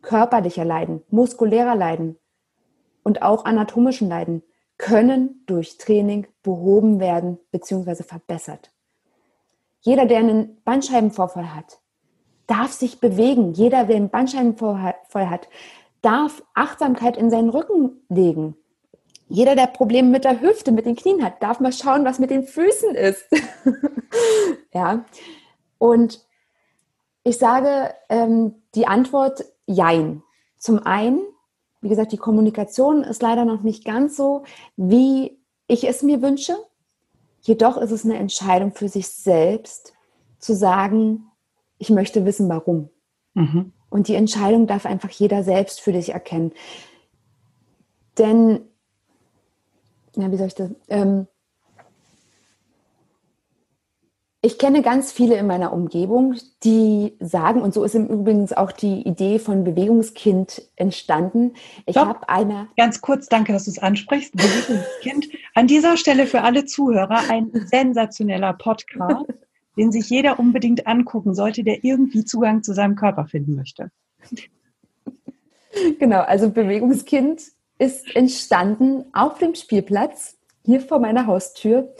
[SPEAKER 3] körperlicher Leiden, muskulärer Leiden und auch anatomischen Leiden können durch Training behoben werden bzw. verbessert. Jeder, der einen Bandscheibenvorfall hat, darf sich bewegen. Jeder, der einen Bandscheibenvorfall hat, darf Achtsamkeit in seinen Rücken legen. Jeder, der Probleme mit der Hüfte, mit den Knien hat, darf mal schauen, was mit den Füßen ist. [laughs] ja. Und ich sage, ähm, die Antwort Jein. Zum einen, wie gesagt, die Kommunikation ist leider noch nicht ganz so, wie ich es mir wünsche. Jedoch ist es eine Entscheidung für sich selbst, zu sagen, ich möchte wissen, warum. Mhm. Und die Entscheidung darf einfach jeder selbst für dich erkennen. Denn, ja, wie soll ich das? Ähm, ich kenne ganz viele in meiner Umgebung, die sagen, und so ist im Übrigen auch die Idee von Bewegungskind entstanden.
[SPEAKER 4] Ich habe eine. Ganz kurz, danke, dass du es ansprichst. Bewegungskind. An dieser Stelle für alle Zuhörer ein sensationeller Podcast, [laughs] den sich jeder unbedingt angucken sollte, der irgendwie Zugang zu seinem Körper finden möchte.
[SPEAKER 3] Genau, also Bewegungskind ist entstanden auf dem Spielplatz hier vor meiner Haustür.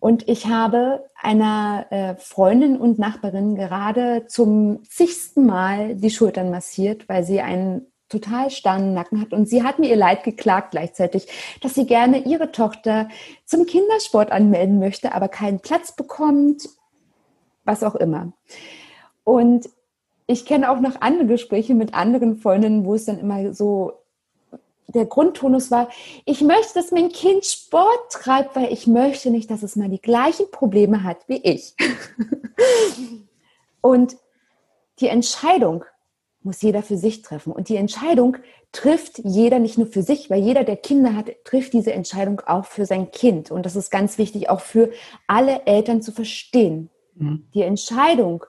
[SPEAKER 3] Und ich habe einer äh, Freundin und Nachbarin gerade zum zigsten Mal die Schultern massiert, weil sie einen total starren Nacken hat. Und sie hat mir ihr Leid geklagt gleichzeitig, dass sie gerne ihre Tochter zum Kindersport anmelden möchte, aber keinen Platz bekommt, was auch immer. Und ich kenne auch noch andere Gespräche mit anderen Freundinnen, wo es dann immer so der Grundtonus war, ich möchte, dass mein Kind Sport treibt, weil ich möchte nicht, dass es mal die gleichen Probleme hat wie ich. [laughs] und die Entscheidung muss jeder für sich treffen. Und die Entscheidung trifft jeder nicht nur für sich, weil jeder, der Kinder hat, trifft diese Entscheidung auch für sein Kind. Und das ist ganz wichtig, auch für alle Eltern zu verstehen. Mhm. Die Entscheidung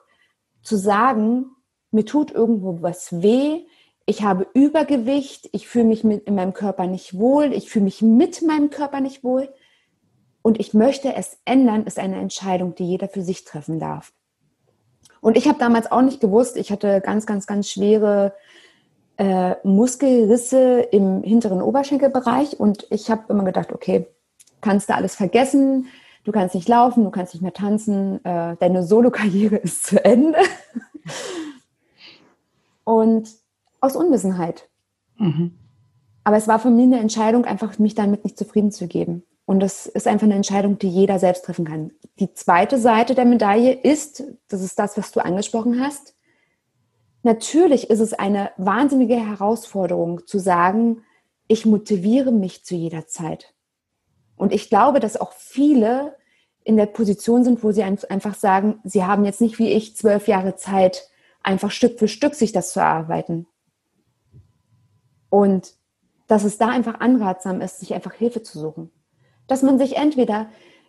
[SPEAKER 3] zu sagen, mir tut irgendwo was weh, ich habe Übergewicht, ich fühle mich mit, in meinem Körper nicht wohl, ich fühle mich mit meinem Körper nicht wohl und ich möchte es ändern, ist eine Entscheidung, die jeder für sich treffen darf. Und ich habe damals auch nicht gewusst, ich hatte ganz, ganz, ganz schwere äh, Muskelrisse im hinteren Oberschenkelbereich und ich habe immer gedacht, okay, kannst du alles vergessen, du kannst nicht laufen, du kannst nicht mehr tanzen, äh, deine Solokarriere [laughs] ist zu Ende. und aus Unwissenheit. Mhm. Aber es war für mich eine Entscheidung, einfach mich damit nicht zufrieden zu geben. Und das ist einfach eine Entscheidung, die jeder selbst treffen kann. Die zweite Seite der Medaille ist, das ist das, was du angesprochen hast. Natürlich ist es eine wahnsinnige Herausforderung zu sagen, ich motiviere mich zu jeder Zeit. Und ich glaube, dass auch viele in der Position sind, wo sie einfach sagen, sie haben jetzt nicht wie ich zwölf Jahre Zeit, einfach Stück für Stück sich das zu erarbeiten. Und dass es da einfach anratsam ist, sich einfach Hilfe zu suchen. Dass man sich entweder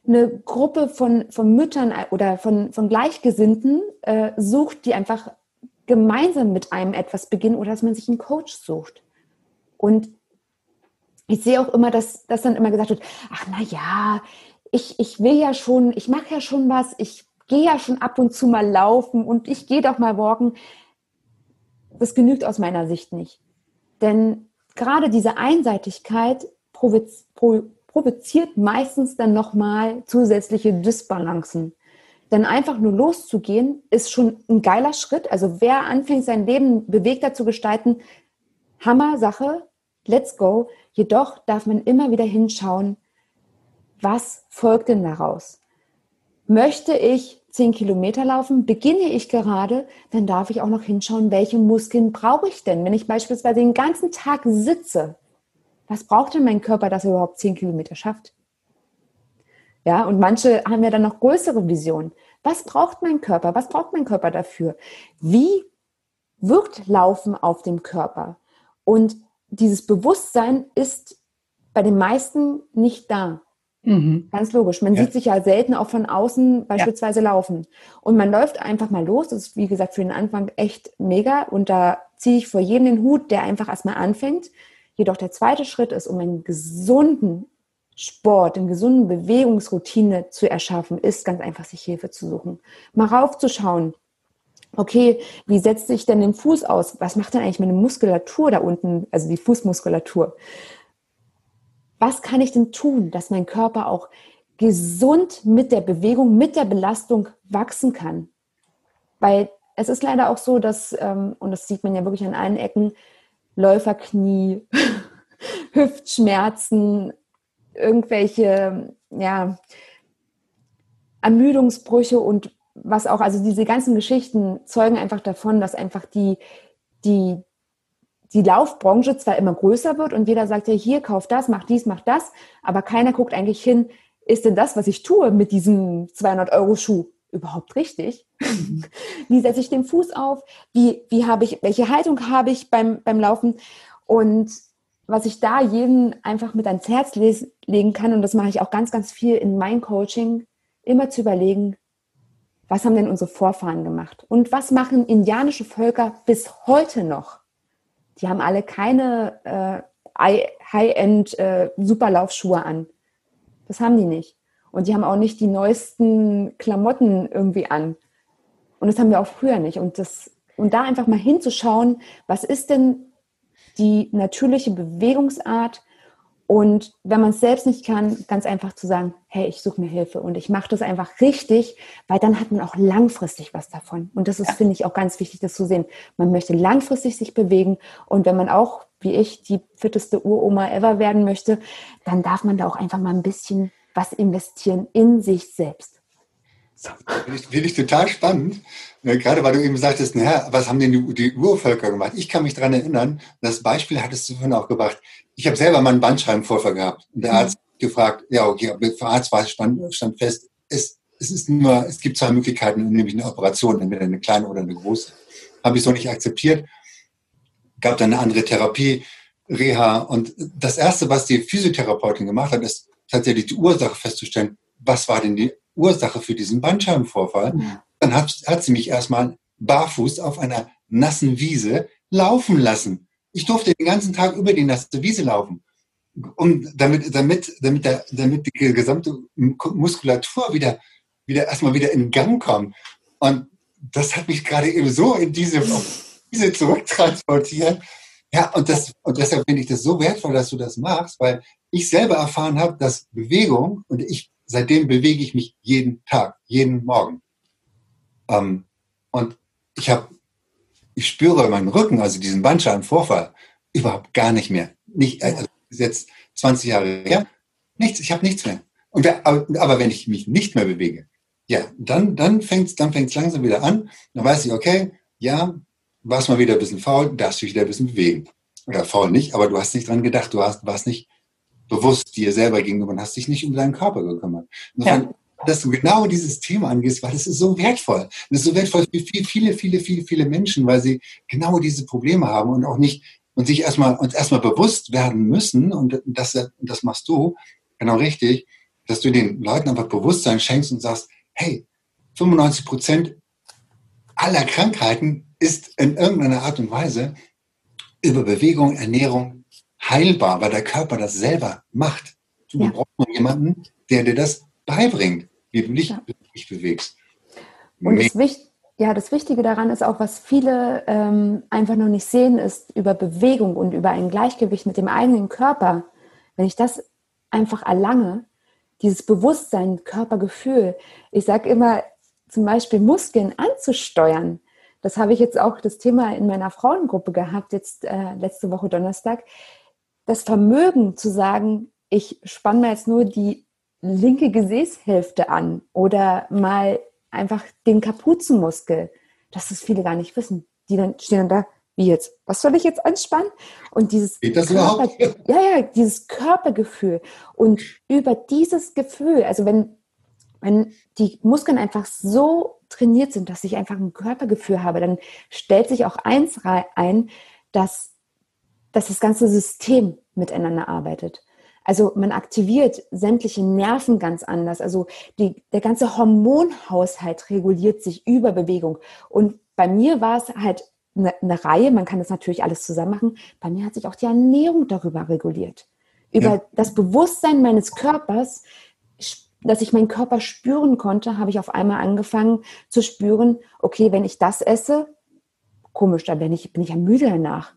[SPEAKER 3] eine Gruppe von, von Müttern oder von, von Gleichgesinnten äh, sucht, die einfach gemeinsam mit einem etwas beginnen oder dass man sich einen Coach sucht. Und ich sehe auch immer, dass, dass dann immer gesagt wird, ach na ja, ich, ich will ja schon, ich mache ja schon was, ich gehe ja schon ab und zu mal laufen und ich gehe doch mal walken. Das genügt aus meiner Sicht nicht. Denn gerade diese Einseitigkeit provoziert meistens dann nochmal zusätzliche Disbalancen. Denn einfach nur loszugehen, ist schon ein geiler Schritt. Also wer anfängt, sein Leben bewegter zu gestalten, Hammer Sache, let's go. Jedoch darf man immer wieder hinschauen, was folgt denn daraus? Möchte ich zehn Kilometer laufen, beginne ich gerade, dann darf ich auch noch hinschauen, welche Muskeln brauche ich denn? Wenn ich beispielsweise den ganzen Tag sitze, was braucht denn mein Körper, dass er überhaupt zehn Kilometer schafft? Ja, und manche haben ja dann noch größere Visionen. Was braucht mein Körper? Was braucht mein Körper dafür? Wie wirkt Laufen auf dem Körper? Und dieses Bewusstsein ist bei den meisten nicht da. Mhm. Ganz logisch. Man ja. sieht sich ja selten auch von außen beispielsweise ja. laufen. Und man läuft einfach mal los. Das ist, wie gesagt, für den Anfang echt mega. Und da ziehe ich vor jedem den Hut, der einfach erstmal anfängt. Jedoch der zweite Schritt ist, um einen gesunden Sport, eine gesunde Bewegungsroutine zu erschaffen, ist ganz einfach, sich Hilfe zu suchen. Mal raufzuschauen. Okay, wie setzt sich denn den Fuß aus? Was macht denn eigentlich meine Muskulatur da unten, also die Fußmuskulatur? Was kann ich denn tun, dass mein Körper auch gesund mit der Bewegung, mit der Belastung wachsen kann? Weil es ist leider auch so, dass, ähm, und das sieht man ja wirklich an allen Ecken, Läuferknie, [laughs] Hüftschmerzen, irgendwelche, ja, Ermüdungsbrüche und was auch, also diese ganzen Geschichten zeugen einfach davon, dass einfach die, die, die Laufbranche zwar immer größer wird und jeder sagt ja, hier, kauf das, mach dies, mach das, aber keiner guckt eigentlich hin, ist denn das, was ich tue mit diesem 200-Euro-Schuh, überhaupt richtig? Mhm. [laughs] wie setze ich den Fuß auf? Wie, wie habe ich, welche Haltung habe ich beim, beim Laufen? Und was ich da jedem einfach mit ans Herz legen kann, und das mache ich auch ganz, ganz viel in meinem Coaching, immer zu überlegen, was haben denn unsere Vorfahren gemacht? Und was machen indianische Völker bis heute noch? Die haben alle keine äh, High-End äh, Superlaufschuhe an. Das haben die nicht. Und die haben auch nicht die neuesten Klamotten irgendwie an. Und das haben wir auch früher nicht. Und, das, und da einfach mal hinzuschauen, was ist denn die natürliche Bewegungsart? Und wenn man es selbst nicht kann, ganz einfach zu sagen, hey, ich suche mir Hilfe und ich mache das einfach richtig, weil dann hat man auch langfristig was davon. Und das ist, ja. finde ich, auch ganz wichtig, das zu sehen. Man möchte langfristig sich bewegen und wenn man auch, wie ich, die fitteste Uroma ever werden möchte, dann darf man da auch einfach mal ein bisschen was investieren in sich selbst.
[SPEAKER 2] Finde ich, find ich total spannend, äh, gerade weil du eben sagtest, naja, was haben denn die, die Urvölker gemacht? Ich kann mich daran erinnern, das Beispiel hattest du vorhin auch gebracht. Ich habe selber mal einen Bandscheibenvorfall gehabt und der mhm. Arzt hat gefragt, ja, okay, der Arzt war, stand, stand fest, es, es ist nur, es gibt zwei Möglichkeiten, nämlich eine Operation, entweder eine kleine oder eine große. Habe ich so nicht akzeptiert, gab dann eine andere Therapie, Reha und das erste, was die Physiotherapeutin gemacht hat, ist tatsächlich die Ursache festzustellen, was war denn die Ursache für diesen Bandscheibenvorfall. Mhm. Dann hat, hat sie mich erstmal barfuß auf einer nassen Wiese laufen lassen. Ich durfte den ganzen Tag über die nasse Wiese laufen, um, damit, damit, damit, der, damit die gesamte Muskulatur wieder, wieder erstmal wieder in Gang kommt. Und das hat mich gerade eben so in diese Wiese zurücktransportiert. Ja, und, das, und deshalb finde ich das so wertvoll, dass du das machst, weil ich selber erfahren habe, dass Bewegung, und ich seitdem bewege ich mich jeden Tag, jeden Morgen. Ähm, und ich habe, ich spüre meinen Rücken, also diesen Bandscheibenvorfall, überhaupt gar nicht mehr. Nicht, also jetzt 20 Jahre her, nichts, ich habe nichts mehr. Und, aber, aber wenn ich mich nicht mehr bewege, ja, dann, dann fängt es dann fängt's langsam wieder an. Dann weiß ich, okay, ja, warst mal wieder ein bisschen faul, darfst dich wieder ein bisschen bewegen. Oder faul nicht, aber du hast nicht dran gedacht, du hast, warst nicht bewusst dir selber gegenüber und hast dich nicht um deinen Körper gekümmert. Ja. Dass du genau dieses Thema angehst, weil das ist so wertvoll. Das ist so wertvoll für viele, viele, viele, viele Menschen, weil sie genau diese Probleme haben und auch nicht und sich erstmal uns erstmal bewusst werden müssen und das, das machst du genau richtig, dass du den Leuten einfach Bewusstsein schenkst und sagst, hey, 95 Prozent aller Krankheiten ist in irgendeiner Art und Weise über Bewegung, Ernährung, heilbar, weil der Körper das selber macht. Du ja. brauchst nur jemanden, der dir das beibringt, wie du dich, ja. dich bewegst.
[SPEAKER 3] Und das, Wicht, ja, das Wichtige daran ist auch, was viele ähm, einfach noch nicht sehen, ist über Bewegung und über ein Gleichgewicht mit dem eigenen Körper. Wenn ich das einfach erlange, dieses Bewusstsein, Körpergefühl. Ich sage immer, zum Beispiel Muskeln anzusteuern. Das habe ich jetzt auch das Thema in meiner Frauengruppe gehabt, jetzt äh, letzte Woche Donnerstag das Vermögen zu sagen, ich spanne mir jetzt nur die linke Gesäßhälfte an oder mal einfach den Kapuzenmuskel, dass das viele gar nicht wissen. Die dann stehen dann da, wie jetzt? Was soll ich jetzt anspannen? Und dieses
[SPEAKER 2] Körper, [laughs]
[SPEAKER 3] ja, ja, dieses Körpergefühl und über dieses Gefühl, also wenn wenn die Muskeln einfach so trainiert sind, dass ich einfach ein Körpergefühl habe, dann stellt sich auch eins ein, dass dass das ganze System miteinander arbeitet. Also man aktiviert sämtliche Nerven ganz anders. Also die, der ganze Hormonhaushalt reguliert sich über Bewegung. Und bei mir war es halt eine, eine, Reihe, man kann das natürlich alles zusammen machen. Bei mir hat sich auch die Ernährung darüber reguliert. Über ja. das Bewusstsein meines Körpers, dass ich meinen Körper spüren konnte, habe ich auf einmal angefangen zu spüren, okay, wenn ich das esse, komisch, dann bin ich, bin ich ja müde danach.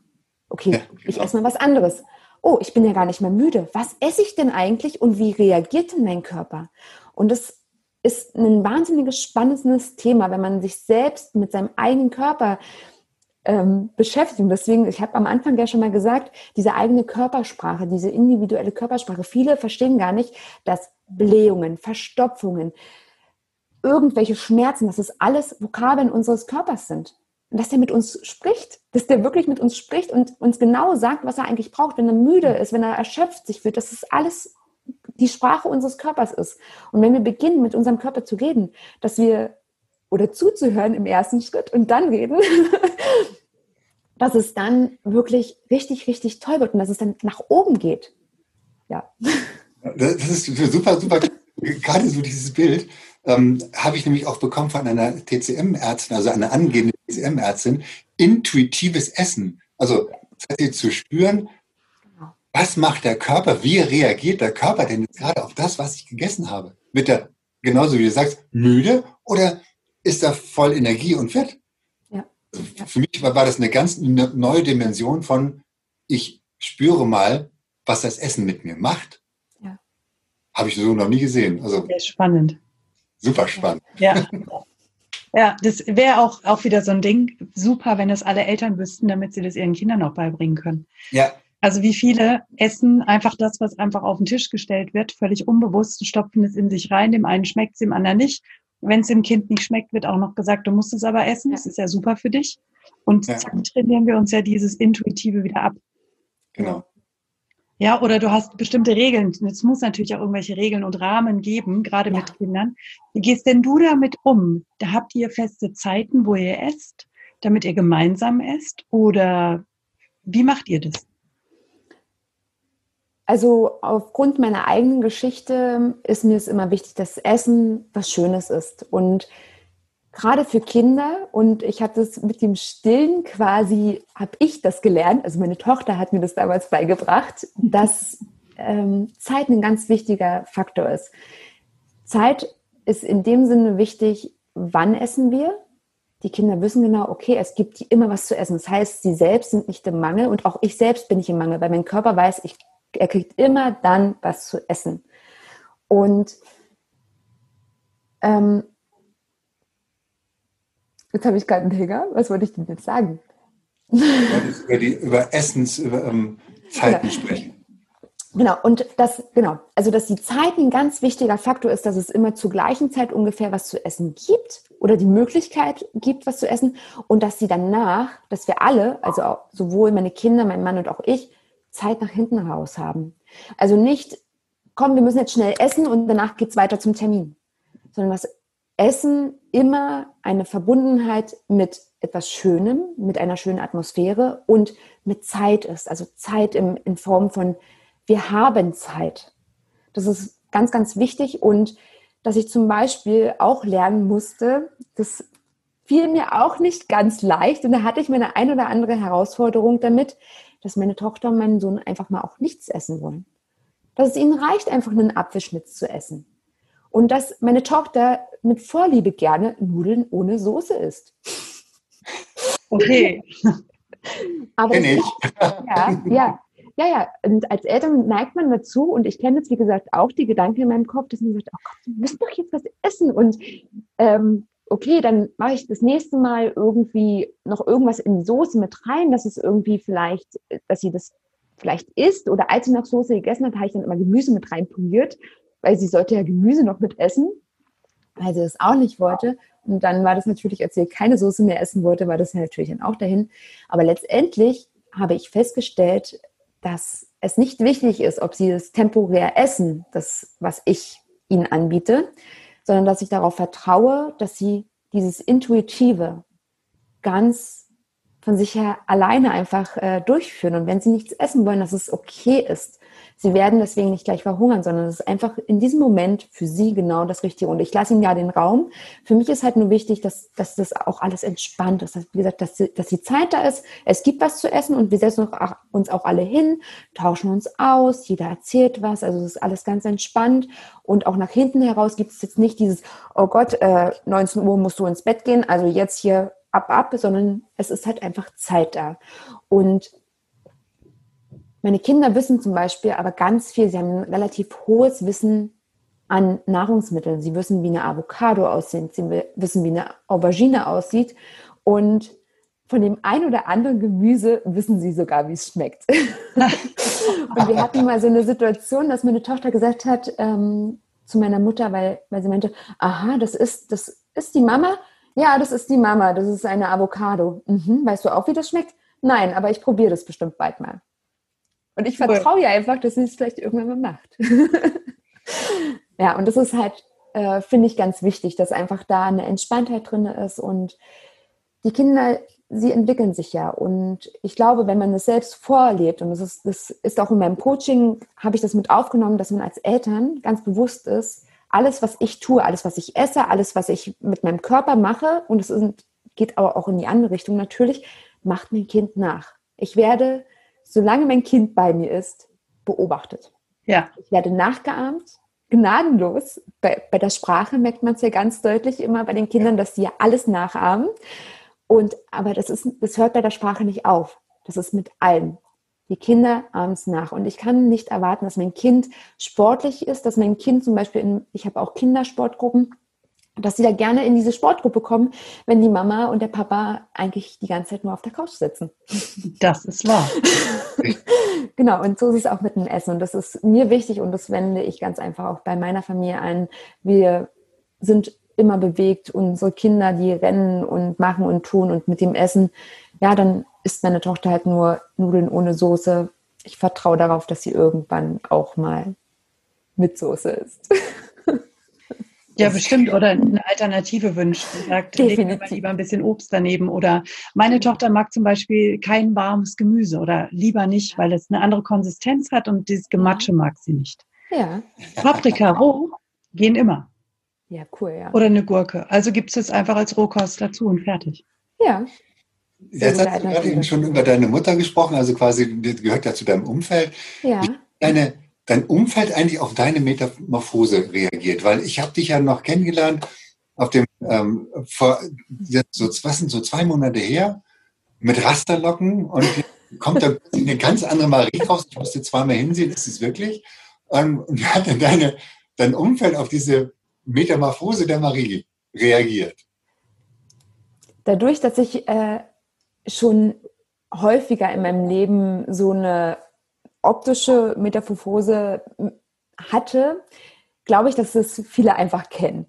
[SPEAKER 3] Okay, ja, genau. ich esse mal was anderes. Oh, ich bin ja gar nicht mehr müde. Was esse ich denn eigentlich und wie reagiert denn mein Körper? Und das ist ein wahnsinniges spannendes Thema, wenn man sich selbst mit seinem eigenen Körper ähm, beschäftigt. Und deswegen, ich habe am Anfang ja schon mal gesagt, diese eigene Körpersprache, diese individuelle Körpersprache, viele verstehen gar nicht, dass Blähungen, Verstopfungen, irgendwelche Schmerzen, dass das alles Vokabeln unseres Körpers sind dass der mit uns spricht, dass der wirklich mit uns spricht und uns genau sagt, was er eigentlich braucht, wenn er müde ist, wenn er erschöpft sich fühlt, dass es alles die Sprache unseres Körpers ist. Und wenn wir beginnen, mit unserem Körper zu reden, dass wir oder zuzuhören im ersten Schritt und dann reden, [laughs] dass es dann wirklich richtig, richtig toll wird und dass es dann nach oben geht. Ja.
[SPEAKER 2] Das ist super, super. Gerade so dieses Bild ähm, habe ich nämlich auch bekommen von einer TCM-Ärztin, also einer angehenden TCM-Ärztin, intuitives Essen. Also das heißt, zu spüren, was macht der Körper, wie reagiert der Körper denn jetzt gerade auf das, was ich gegessen habe? Wird er, genauso wie du sagst, müde oder ist er voll Energie und fit? Ja. Also für mich war, war das eine ganz neue Dimension von, ich spüre mal, was das Essen mit mir macht. Ja. Habe ich so noch nie gesehen.
[SPEAKER 4] Also, Sehr spannend.
[SPEAKER 2] Super spannend.
[SPEAKER 4] Ja. Ja, das wäre auch, auch wieder so ein Ding. Super, wenn es alle Eltern wüssten, damit sie das ihren Kindern auch beibringen können.
[SPEAKER 2] Ja.
[SPEAKER 4] Also wie viele essen einfach das, was einfach auf den Tisch gestellt wird, völlig unbewusst, stopfen es in sich rein. Dem einen schmeckt es, dem anderen nicht. Wenn es dem Kind nicht schmeckt, wird auch noch gesagt, du musst es aber essen. Das ist ja super für dich. Und ja. zack, trainieren wir uns ja dieses Intuitive wieder ab.
[SPEAKER 2] Genau.
[SPEAKER 4] Ja, oder du hast bestimmte Regeln. Es muss natürlich auch irgendwelche Regeln und Rahmen geben, gerade ja. mit Kindern. Wie gehst denn du damit um? Da habt ihr feste Zeiten, wo ihr esst, damit ihr gemeinsam esst? Oder wie macht ihr das?
[SPEAKER 3] Also aufgrund meiner eigenen Geschichte ist mir es immer wichtig, dass Essen was Schönes ist. Und gerade für Kinder und ich habe das mit dem Stillen quasi, habe ich das gelernt, also meine Tochter hat mir das damals beigebracht, dass ähm, Zeit ein ganz wichtiger Faktor ist. Zeit ist in dem Sinne wichtig, wann essen wir. Die Kinder wissen genau, okay, es gibt immer was zu essen. Das heißt, sie selbst sind nicht im Mangel und auch ich selbst bin nicht im Mangel, weil mein Körper weiß, ich, er kriegt immer dann was zu essen. Und ähm, Jetzt habe ich gerade einen Hänger. Was wollte ich denn jetzt sagen?
[SPEAKER 2] über, die, über Essenszeiten über, ähm, genau. sprechen.
[SPEAKER 3] Genau, und das, genau, also dass die Zeit ein ganz wichtiger Faktor ist, dass es immer zur gleichen Zeit ungefähr was zu essen gibt oder die Möglichkeit gibt, was zu essen und dass sie danach, dass wir alle, also auch, sowohl meine Kinder, mein Mann und auch ich, Zeit nach hinten raus haben. Also nicht, komm, wir müssen jetzt schnell essen und danach geht es weiter zum Termin, sondern dass Essen immer eine Verbundenheit mit etwas Schönem, mit einer schönen Atmosphäre und mit Zeit ist. Also Zeit im, in Form von, wir haben Zeit. Das ist ganz, ganz wichtig und dass ich zum Beispiel auch lernen musste, das fiel mir auch nicht ganz leicht und da hatte ich meine ein oder andere Herausforderung damit, dass meine Tochter und mein Sohn einfach mal auch nichts essen wollen. Dass es ihnen reicht, einfach einen Apfelschnitz zu essen. Und dass meine Tochter mit Vorliebe gerne Nudeln ohne Soße isst.
[SPEAKER 4] Okay. [laughs]
[SPEAKER 3] Aber ich. ja, ja, ja, ja. Und als Eltern neigt man dazu, und ich kenne jetzt, wie gesagt, auch die Gedanken in meinem Kopf, dass man sagt, oh Gott, wir müssen doch jetzt was essen. Und ähm, okay, dann mache ich das nächste Mal irgendwie noch irgendwas in die Soße mit rein, dass es irgendwie vielleicht, dass sie das vielleicht isst. Oder als sie noch Soße gegessen hat, habe ich dann immer Gemüse mit rein poliert weil sie sollte ja Gemüse noch mit essen, weil sie das auch nicht wollte. Und dann war das natürlich, als sie keine Soße mehr essen wollte, war das natürlich dann auch dahin. Aber letztendlich habe ich festgestellt, dass es nicht wichtig ist, ob sie das temporär essen, das, was ich ihnen anbiete, sondern dass ich darauf vertraue, dass sie dieses Intuitive ganz von sich her alleine einfach äh, durchführen. Und wenn sie nichts essen wollen, dass es okay ist. Sie werden deswegen nicht gleich verhungern, sondern es ist einfach in diesem Moment für sie genau das Richtige. Und ich lasse ihnen ja den Raum. Für mich ist halt nur wichtig, dass, dass das auch alles entspannt ist. Dass, wie gesagt, dass, dass die Zeit da ist. Es gibt was zu essen und wir setzen uns auch alle hin, tauschen uns aus, jeder erzählt was. Also es ist alles ganz entspannt. Und auch nach hinten heraus gibt es jetzt nicht dieses, oh Gott, äh, 19 Uhr musst du ins Bett gehen, also jetzt hier ab, ab, sondern es ist halt einfach Zeit da. Und meine Kinder wissen zum Beispiel aber ganz viel. Sie haben ein relativ hohes Wissen an Nahrungsmitteln. Sie wissen, wie eine Avocado aussieht. Sie wissen, wie eine Aubergine aussieht. Und von dem ein oder anderen Gemüse wissen sie sogar, wie es schmeckt. [laughs] und wir hatten mal so eine Situation, dass meine Tochter gesagt hat ähm, zu meiner Mutter, weil, weil sie meinte, aha, das ist, das ist die Mama. Ja, das ist die Mama. Das ist eine Avocado. Mhm. Weißt du auch, wie das schmeckt? Nein, aber ich probiere das bestimmt bald mal. Und ich vertraue ja einfach, dass sie es vielleicht irgendwann mal macht. [laughs] ja, und das ist halt äh, finde ich ganz wichtig, dass einfach da eine Entspanntheit drin ist und die Kinder, sie entwickeln sich ja. Und ich glaube, wenn man es selbst vorlebt, und das ist, das ist auch in meinem Coaching, habe ich das mit aufgenommen, dass man als Eltern ganz bewusst ist, alles, was ich tue, alles, was ich esse, alles, was ich mit meinem Körper mache, und es geht aber auch in die andere Richtung natürlich, macht mein Kind nach. Ich werde, solange mein Kind bei mir ist, beobachtet. Ja. Ich werde nachgeahmt, gnadenlos. Bei, bei der Sprache merkt man es ja ganz deutlich immer bei den Kindern, dass sie ja alles nachahmen. Und, aber das ist, das hört bei der Sprache nicht auf. Das ist mit allem. Die Kinder abends nach. Und ich kann nicht erwarten, dass mein Kind sportlich ist, dass mein Kind zum Beispiel in, ich habe auch Kindersportgruppen, dass sie da gerne in diese Sportgruppe kommen, wenn die Mama und der Papa eigentlich die ganze Zeit nur auf der Couch sitzen.
[SPEAKER 4] Das ist wahr. [laughs]
[SPEAKER 3] genau, und so ist es auch mit dem Essen. Und das ist mir wichtig und das wende ich ganz einfach auch bei meiner Familie ein. Wir sind immer bewegt, unsere Kinder, die rennen und machen und tun und mit dem Essen, ja, dann isst meine Tochter halt nur Nudeln ohne Soße. Ich vertraue darauf, dass sie irgendwann auch mal mit Soße isst. [laughs]
[SPEAKER 4] Ja, bestimmt. Oder eine Alternative wünscht. Sagt, leg mir mal lieber ein bisschen Obst daneben. Oder meine Tochter mag zum Beispiel kein warmes Gemüse oder lieber nicht, weil es eine andere Konsistenz hat und dieses Gematsche mag sie nicht. Ja. Paprika roh gehen immer.
[SPEAKER 3] Ja, cool, ja.
[SPEAKER 4] Oder eine Gurke. Also gibt es es einfach als Rohkost dazu und fertig.
[SPEAKER 3] Ja.
[SPEAKER 2] Jetzt hast du gerade eben schon über deine Mutter gesprochen, also quasi gehört ja zu deinem Umfeld. Ja. Deine dein Umfeld eigentlich auf deine Metamorphose reagiert? Weil ich habe dich ja noch kennengelernt auf dem, ähm, vor, so, was sind so zwei Monate her, mit Rasterlocken und [laughs] kommt da eine ganz andere Marie raus. Ich musste zweimal hinsehen, ist es wirklich? Ähm, und wie hat denn deine, dein Umfeld auf diese Metamorphose der Marie reagiert?
[SPEAKER 3] Dadurch, dass ich äh, schon häufiger in meinem Leben so eine optische Metamorphose hatte, glaube ich, dass es viele einfach kennen.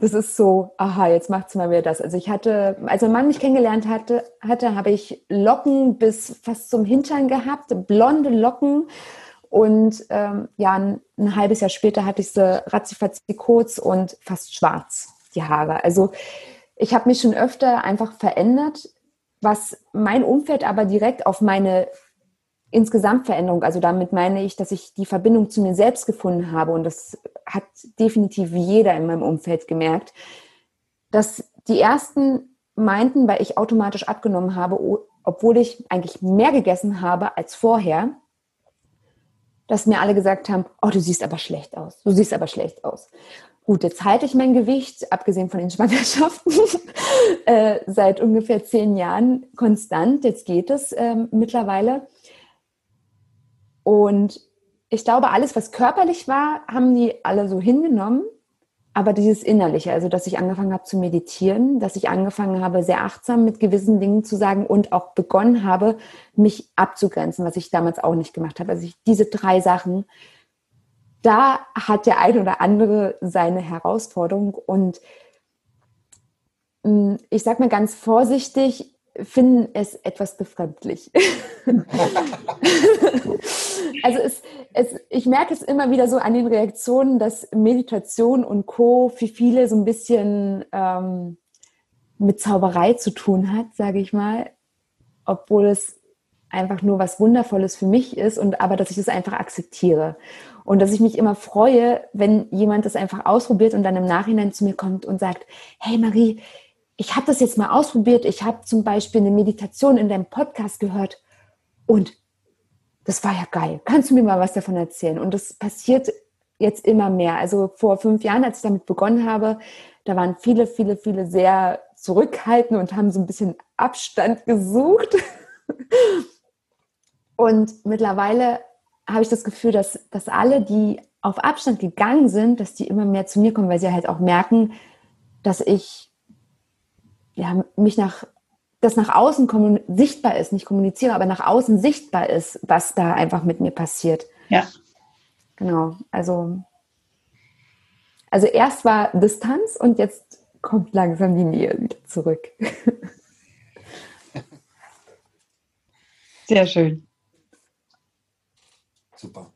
[SPEAKER 3] Das ist so, aha, jetzt macht es mal wieder das. Also ich hatte, als mein Mann mich kennengelernt hatte, hatte, habe ich Locken bis fast zum Hintern gehabt, blonde Locken. Und ähm, ja, ein, ein, halbes Jahr später hatte ich sie ratzifatzi kurz und fast schwarz, die Haare. Also ich habe mich schon öfter einfach verändert, was mein Umfeld aber direkt auf meine insgesamt Veränderung. Also damit meine ich, dass ich die Verbindung zu mir selbst gefunden habe und das hat definitiv jeder in meinem Umfeld gemerkt, dass die ersten meinten, weil ich automatisch abgenommen habe, obwohl ich eigentlich mehr gegessen habe als vorher, dass mir alle gesagt haben, oh, du siehst aber schlecht aus, du siehst aber schlecht aus. Gut, jetzt halte ich mein Gewicht, abgesehen von den [laughs] Schwangerschaften, äh, seit ungefähr zehn Jahren konstant. Jetzt geht es ähm, mittlerweile. Und ich glaube, alles, was körperlich war, haben die alle so hingenommen. Aber dieses Innerliche, also dass ich angefangen habe zu meditieren, dass ich angefangen habe, sehr achtsam mit gewissen Dingen zu sagen und auch begonnen habe, mich abzugrenzen, was ich damals auch nicht gemacht habe. Also ich, diese drei Sachen, da hat der eine oder andere seine Herausforderung. Und mm, ich sage mal ganz vorsichtig, finden es etwas befremdlich. [laughs] also es, es, ich merke es immer wieder so an den Reaktionen, dass Meditation und Co. für viele so ein bisschen ähm, mit Zauberei zu tun hat, sage ich mal, obwohl es einfach nur was Wundervolles für mich ist und aber, dass ich es einfach akzeptiere und dass ich mich immer freue, wenn jemand das einfach ausprobiert und dann im Nachhinein zu mir kommt und sagt, hey Marie, ich habe das jetzt mal ausprobiert. Ich habe zum Beispiel eine Meditation in deinem Podcast gehört und das war ja geil. Kannst du mir mal was davon erzählen? Und das passiert jetzt immer mehr. Also vor fünf Jahren, als ich damit begonnen habe, da waren viele, viele, viele sehr zurückhaltend und haben so ein bisschen Abstand gesucht. [laughs] Und mittlerweile habe ich das Gefühl, dass, dass alle, die auf Abstand gegangen sind, dass die immer mehr zu mir kommen, weil sie halt auch merken, dass ich ja, mich nach, das nach außen sichtbar ist, nicht kommuniziere, aber nach außen sichtbar ist, was da einfach mit mir passiert.
[SPEAKER 4] Ja.
[SPEAKER 3] Genau. Also, also erst war Distanz und jetzt kommt langsam die Nähe wieder zurück.
[SPEAKER 4] Sehr schön.
[SPEAKER 2] Super.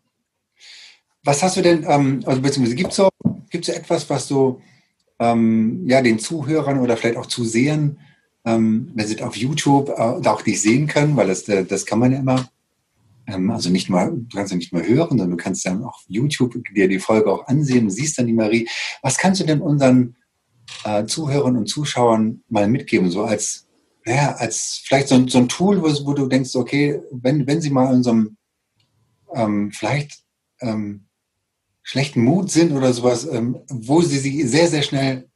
[SPEAKER 2] Was hast du denn, ähm, also beziehungsweise gibt es so gibt es etwas, was du ähm, ja, den Zuhörern oder vielleicht auch Zusehern, ähm, wenn sie auf YouTube äh, auch dich sehen können, weil das, äh, das kann man ja immer, ähm, also nicht mal, du kannst ja nicht mal hören, sondern du kannst dann auf YouTube dir die Folge auch ansehen, siehst dann die Marie. Was kannst du denn unseren äh, Zuhörern und Zuschauern mal mitgeben, so als, naja, als vielleicht so, so ein Tool, wo, wo, du denkst, okay, wenn, wenn sie mal in so einem ähm, vielleicht ähm, schlechten Mut sind oder sowas, ähm, wo sie sich sehr, sehr schnell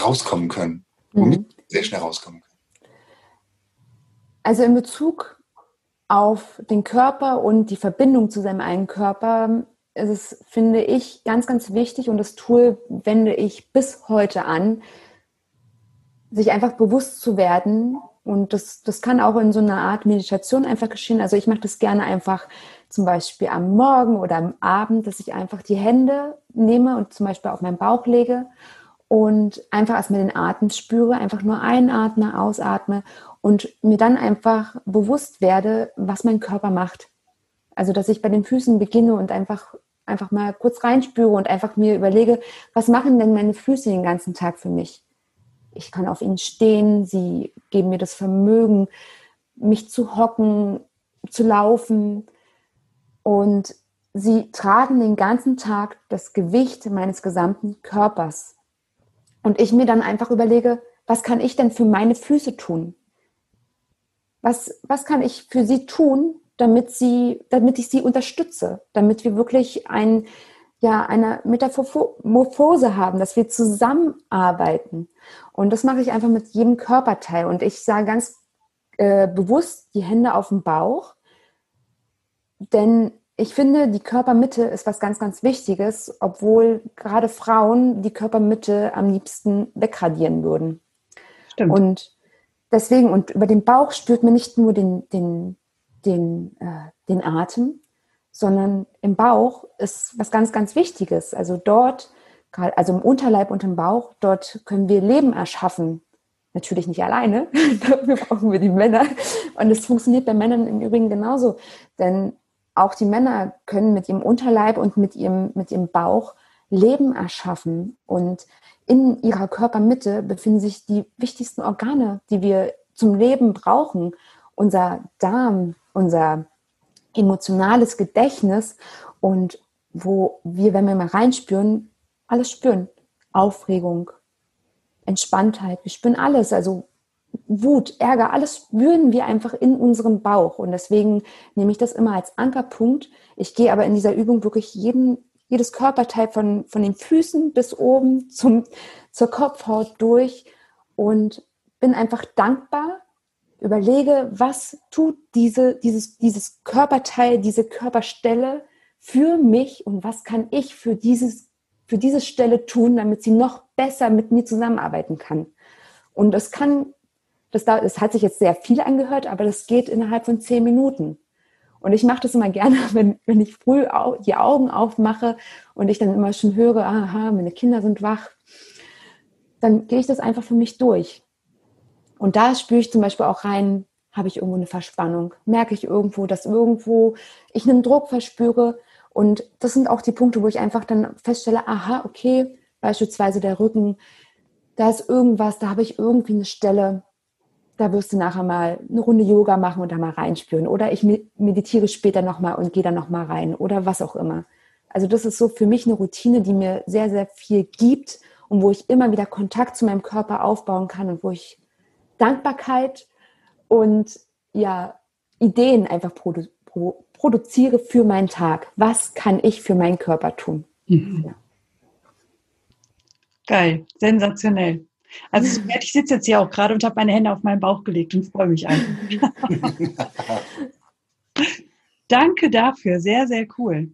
[SPEAKER 2] rauskommen können. Womit mhm. sehr schnell rauskommen können.
[SPEAKER 3] Also in Bezug auf den Körper und die Verbindung zu seinem eigenen Körper ist es, finde ich, ganz, ganz wichtig und das Tool wende ich bis heute an, sich einfach bewusst zu werden. Und das, das kann auch in so einer Art Meditation einfach geschehen. Also ich mache das gerne einfach zum Beispiel am Morgen oder am Abend, dass ich einfach die Hände nehme und zum Beispiel auf meinen Bauch lege und einfach erstmal den Atem spüre, einfach nur einatme, ausatme und mir dann einfach bewusst werde, was mein Körper macht. Also, dass ich bei den Füßen beginne und einfach, einfach mal kurz reinspüre und einfach mir überlege, was machen denn meine Füße den ganzen Tag für mich? Ich kann auf ihnen stehen, sie geben mir das Vermögen, mich zu hocken, zu laufen, und sie tragen den ganzen Tag das Gewicht meines gesamten Körpers. Und ich mir dann einfach überlege, was kann ich denn für meine Füße tun? Was, was kann ich für sie tun, damit, sie, damit ich sie unterstütze, damit wir wirklich ein, ja, eine Metamorphose haben, dass wir zusammenarbeiten. Und das mache ich einfach mit jedem Körperteil. Und ich sage ganz äh, bewusst die Hände auf den Bauch denn ich finde, die Körpermitte ist was ganz, ganz Wichtiges, obwohl gerade Frauen die Körpermitte am liebsten wegradieren würden. Stimmt. Und deswegen, und über den Bauch spürt man nicht nur den, den, den, äh, den Atem, sondern im Bauch ist was ganz, ganz Wichtiges. Also dort, also im Unterleib und im Bauch, dort können wir Leben erschaffen. Natürlich nicht alleine, [laughs] dafür brauchen wir die Männer. Und es funktioniert bei Männern im Übrigen genauso. Denn auch die Männer können mit ihrem Unterleib und mit ihrem, mit ihrem Bauch Leben erschaffen. Und in ihrer Körpermitte befinden sich die wichtigsten Organe, die wir zum Leben brauchen. Unser Darm, unser emotionales Gedächtnis und wo wir, wenn wir mal reinspüren, alles spüren. Aufregung, Entspanntheit, wir spüren alles. Also Wut, Ärger, alles spüren wir einfach in unserem Bauch. Und deswegen nehme ich das immer als Ankerpunkt. Ich gehe aber in dieser Übung wirklich jeden, jedes Körperteil von, von den Füßen bis oben zum, zur Kopfhaut durch und bin einfach dankbar, überlege, was tut diese, dieses, dieses Körperteil, diese Körperstelle für mich und was kann ich für, dieses, für diese Stelle tun, damit sie noch besser mit mir zusammenarbeiten kann. Und das kann das, das hat sich jetzt sehr viel angehört, aber das geht innerhalb von zehn Minuten. Und ich mache das immer gerne, [laughs] wenn, wenn ich früh die Augen aufmache und ich dann immer schon höre, aha, meine Kinder sind wach, dann gehe ich das einfach für mich durch. Und da spüre ich zum Beispiel auch rein, habe ich irgendwo eine Verspannung? Merke ich irgendwo, dass irgendwo ich einen Druck verspüre? Und das sind auch die Punkte, wo ich einfach dann feststelle, aha, okay, beispielsweise der Rücken, da ist irgendwas, da habe ich irgendwie eine Stelle, da wirst du nachher mal eine Runde Yoga machen und da mal reinspüren. Oder ich meditiere später nochmal und gehe da nochmal rein oder was auch immer. Also das ist so für mich eine Routine, die mir sehr, sehr viel gibt und wo ich immer wieder Kontakt zu meinem Körper aufbauen kann und wo ich Dankbarkeit und ja, Ideen einfach produ pro produziere für meinen Tag. Was kann ich für meinen Körper tun? Mhm. Ja.
[SPEAKER 4] Geil, sensationell. Also ich sitze jetzt hier auch gerade und habe meine Hände auf meinen Bauch gelegt und freue mich einfach. [laughs] Danke dafür, sehr, sehr cool.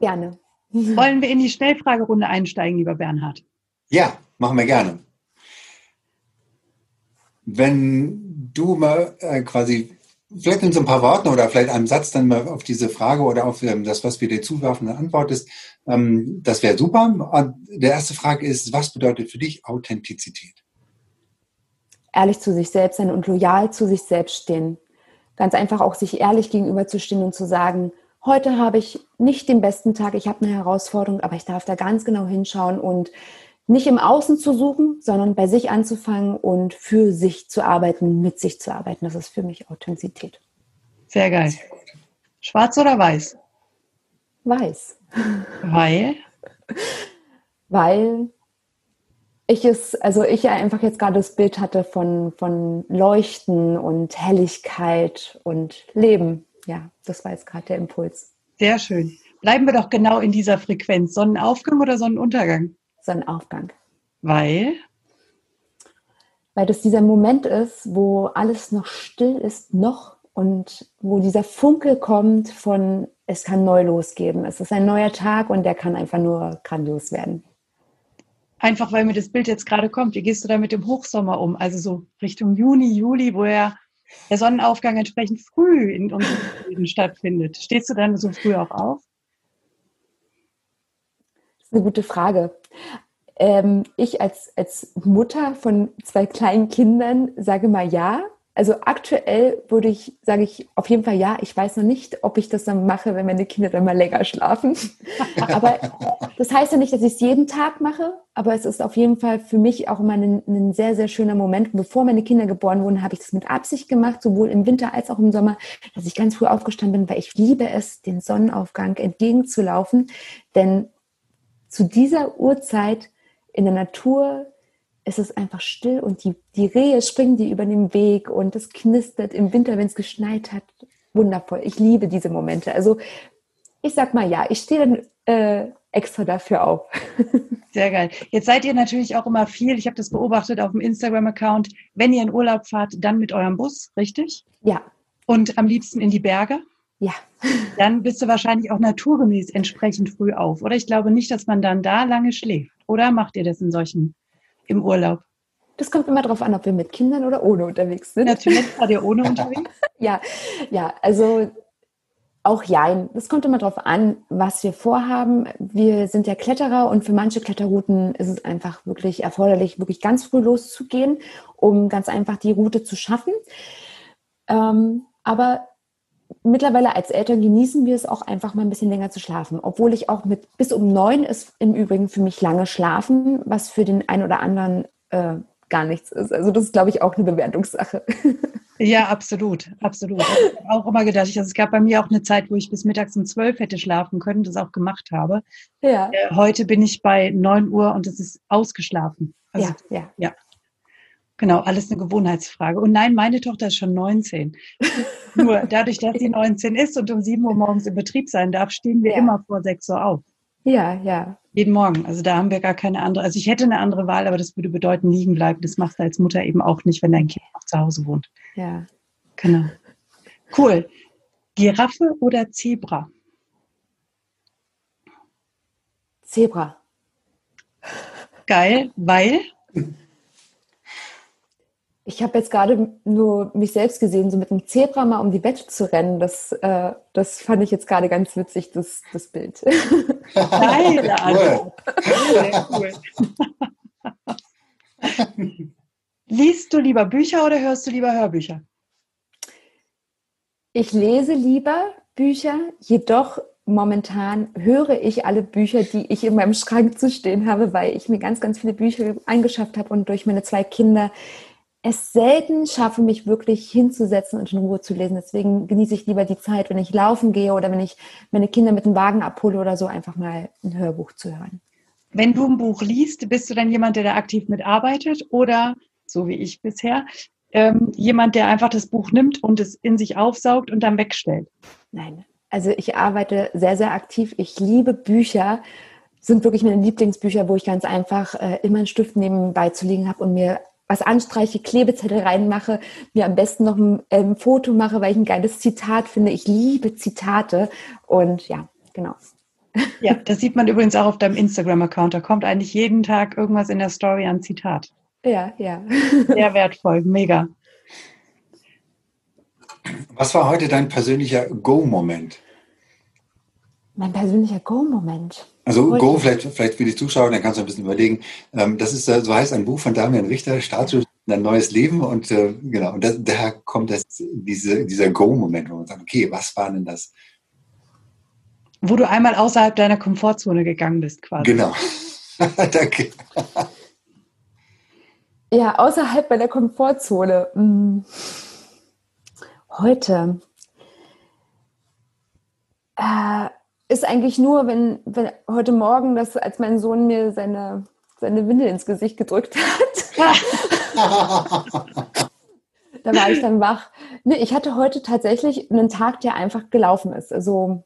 [SPEAKER 3] Gerne.
[SPEAKER 4] Wollen wir in die Schnellfragerunde einsteigen, lieber Bernhard?
[SPEAKER 2] Ja, machen wir gerne. Wenn du mal äh, quasi vielleicht in so ein paar Worten oder vielleicht einem Satz dann mal auf diese Frage oder auf ähm, das, was wir dir zuwerfen, antwortest, ähm, das wäre super. Und der erste Frage ist, was bedeutet für dich Authentizität?
[SPEAKER 3] Ehrlich zu sich selbst sein und loyal zu sich selbst stehen. Ganz einfach auch sich ehrlich gegenüberzustehen und zu sagen, heute habe ich nicht den besten Tag, ich habe eine Herausforderung, aber ich darf da ganz genau hinschauen und nicht im Außen zu suchen, sondern bei sich anzufangen und für sich zu arbeiten, mit sich zu arbeiten. Das ist für mich Authentizität.
[SPEAKER 4] Sehr geil. Schwarz oder weiß?
[SPEAKER 3] Weiß.
[SPEAKER 4] Weil?
[SPEAKER 3] Weil ich es, also ich einfach jetzt gerade das Bild hatte von, von Leuchten und Helligkeit und Leben. Ja, das war jetzt gerade der Impuls.
[SPEAKER 4] Sehr schön. Bleiben wir doch genau in dieser Frequenz. Sonnenaufgang oder Sonnenuntergang?
[SPEAKER 3] Sonnenaufgang.
[SPEAKER 4] Weil?
[SPEAKER 3] Weil das dieser Moment ist, wo alles noch still ist, noch und wo dieser Funkel kommt von, es kann neu losgehen. Es ist ein neuer Tag und der kann einfach nur grandios werden.
[SPEAKER 4] Einfach weil mir das Bild jetzt gerade kommt. Wie gehst du da mit dem Hochsommer um? Also so Richtung Juni, Juli, wo ja der Sonnenaufgang entsprechend früh in unserem [laughs] Leben stattfindet. Stehst du dann so früh auch auf?
[SPEAKER 3] Das ist eine gute Frage. Ähm, ich als, als Mutter von zwei kleinen Kindern sage mal ja, also aktuell würde ich, sage ich auf jeden Fall ja. Ich weiß noch nicht, ob ich das dann mache, wenn meine Kinder dann mal länger schlafen. [laughs] aber das heißt ja nicht, dass ich es jeden Tag mache, aber es ist auf jeden Fall für mich auch immer ein, ein sehr, sehr schöner Moment. bevor meine Kinder geboren wurden, habe ich das mit Absicht gemacht, sowohl im Winter als auch im Sommer, dass ich ganz früh aufgestanden bin, weil ich liebe es, den Sonnenaufgang entgegenzulaufen. Denn zu dieser Uhrzeit in der Natur es ist einfach still und die, die Rehe springen die über den Weg und es knistert im Winter, wenn es geschneit hat. Wundervoll. Ich liebe diese Momente. Also ich sag mal ja, ich stehe dann äh, extra dafür auf. [laughs]
[SPEAKER 4] Sehr geil. Jetzt seid ihr natürlich auch immer viel, ich habe das beobachtet auf dem Instagram-Account, wenn ihr in Urlaub fahrt, dann mit eurem Bus, richtig?
[SPEAKER 3] Ja.
[SPEAKER 4] Und am liebsten in die Berge?
[SPEAKER 3] Ja. [laughs]
[SPEAKER 4] Dann bist du wahrscheinlich auch naturgemäß entsprechend früh auf. Oder ich glaube nicht, dass man dann da lange schläft. Oder macht ihr das in solchen im Urlaub?
[SPEAKER 3] Das kommt immer darauf an, ob wir mit Kindern oder ohne unterwegs sind.
[SPEAKER 4] Natürlich war ihr ohne [laughs] unterwegs.
[SPEAKER 3] ja, ja, also auch ja, das kommt immer darauf an, was wir vorhaben. Wir sind ja Kletterer und für manche Kletterrouten ist es einfach wirklich erforderlich, wirklich ganz früh loszugehen, um ganz einfach die Route zu schaffen. Ähm, aber mittlerweile als Eltern genießen wir es auch einfach mal ein bisschen länger zu schlafen. Obwohl ich auch mit bis um neun ist im Übrigen für mich lange schlafen, was für den einen oder anderen äh, gar nichts ist. Also das ist, glaube ich, auch eine Bewertungssache. [laughs]
[SPEAKER 4] Ja, absolut, absolut. Ich habe auch immer gedacht, also es gab bei mir auch eine Zeit, wo ich bis mittags um zwölf hätte schlafen können, das auch gemacht habe. Ja. Äh, heute bin ich bei neun Uhr und es ist ausgeschlafen.
[SPEAKER 3] Also, ja, ja.
[SPEAKER 4] ja. Genau, alles eine Gewohnheitsfrage. Und nein, meine Tochter ist schon 19. [laughs] Nur dadurch, dass sie 19 ist und um 7 Uhr morgens im Betrieb sein darf, stehen wir ja. immer vor 6 Uhr auf.
[SPEAKER 3] Ja, ja.
[SPEAKER 4] Jeden Morgen. Also da haben wir gar keine andere. Also ich hätte eine andere Wahl, aber das würde bedeuten, liegen bleiben. Das machst du als Mutter eben auch nicht, wenn dein Kind noch zu Hause wohnt.
[SPEAKER 3] Ja.
[SPEAKER 4] Genau. Cool. Giraffe oder Zebra?
[SPEAKER 3] Zebra.
[SPEAKER 4] Geil, weil?
[SPEAKER 3] Ich habe jetzt gerade nur mich selbst gesehen, so mit einem Zebra mal um die Wette zu rennen. Das, äh, das fand ich jetzt gerade ganz witzig, das, das Bild. [laughs]
[SPEAKER 4] Geile Antwort. Cool. Liest du lieber Bücher oder hörst du lieber Hörbücher?
[SPEAKER 3] Ich lese lieber Bücher, jedoch momentan höre ich alle Bücher, die ich in meinem Schrank zu stehen habe, weil ich mir ganz, ganz viele Bücher eingeschafft habe und durch meine zwei Kinder es selten schaffe, mich wirklich hinzusetzen und in Ruhe zu lesen. Deswegen genieße ich lieber die Zeit, wenn ich laufen gehe oder wenn ich meine Kinder mit dem Wagen abhole oder so, einfach mal ein Hörbuch zu hören.
[SPEAKER 4] Wenn du ein Buch liest, bist du dann jemand, der da aktiv mitarbeitet oder, so wie ich bisher, ähm, jemand, der einfach das Buch nimmt und es in sich aufsaugt und dann wegstellt?
[SPEAKER 3] Nein, also ich arbeite sehr, sehr aktiv. Ich liebe Bücher sind wirklich meine Lieblingsbücher, wo ich ganz einfach äh, immer einen Stift nebenbei zu liegen habe und mir was anstreiche, Klebezettel reinmache, mir am besten noch ein ähm, Foto mache, weil ich ein geiles Zitat finde. Ich liebe Zitate und ja, genau.
[SPEAKER 4] Ja, das sieht man übrigens auch auf deinem Instagram-Account. Da kommt eigentlich jeden Tag irgendwas in der Story an Zitat.
[SPEAKER 3] Ja, ja.
[SPEAKER 4] Sehr wertvoll, mega.
[SPEAKER 2] Was war heute dein persönlicher Go-Moment?
[SPEAKER 3] Mein persönlicher Go-Moment.
[SPEAKER 2] Also Heute. Go, vielleicht, vielleicht für die Zuschauer, dann kannst du ein bisschen überlegen. Ähm, das ist, äh, so heißt ein Buch von Damian Richter, Startschuss ein neues Leben. Und äh, genau, und das, daher kommt das, diese, dieser Go-Moment, wo man sagt, okay, was war denn das?
[SPEAKER 5] Wo du einmal außerhalb deiner Komfortzone gegangen bist, quasi.
[SPEAKER 2] Genau. [laughs] Danke.
[SPEAKER 3] Ja, außerhalb meiner Komfortzone. Hm. Heute äh, ist eigentlich nur, wenn, wenn heute Morgen, das, als mein Sohn mir seine, seine Windel ins Gesicht gedrückt hat. [laughs] da war ich dann wach. Nee, ich hatte heute tatsächlich einen Tag, der einfach gelaufen ist. Also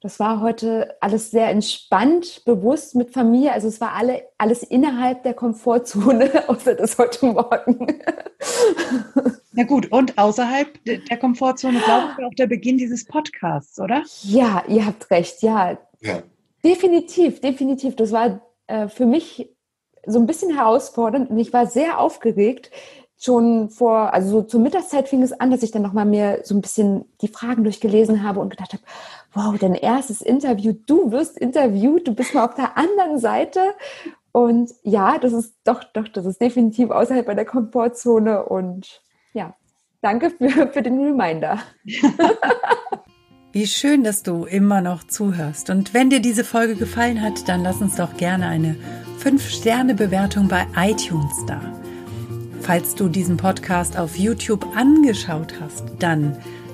[SPEAKER 3] das war heute alles sehr entspannt, bewusst mit Familie. Also es war alle, alles innerhalb der Komfortzone, [laughs] außer das heute Morgen.
[SPEAKER 5] Na gut, und außerhalb der Komfortzone, glaube ich, auch der Beginn dieses Podcasts, oder?
[SPEAKER 3] Ja, ihr habt recht, ja. ja. Definitiv, definitiv. Das war äh, für mich so ein bisschen herausfordernd und ich war sehr aufgeregt. Schon vor, also so zur Mittagszeit fing es an, dass ich dann nochmal mir so ein bisschen die Fragen durchgelesen habe und gedacht habe, wow, dein erstes Interview, du wirst interviewt, du bist mal auf der anderen Seite. Und ja, das ist doch, doch, das ist definitiv außerhalb meiner Komfortzone und ja, danke für, für den Reminder. [laughs]
[SPEAKER 4] Wie schön, dass du immer noch zuhörst. Und wenn dir diese Folge gefallen hat, dann lass uns doch gerne eine 5-Sterne-Bewertung bei iTunes da. Falls du diesen Podcast auf YouTube angeschaut hast, dann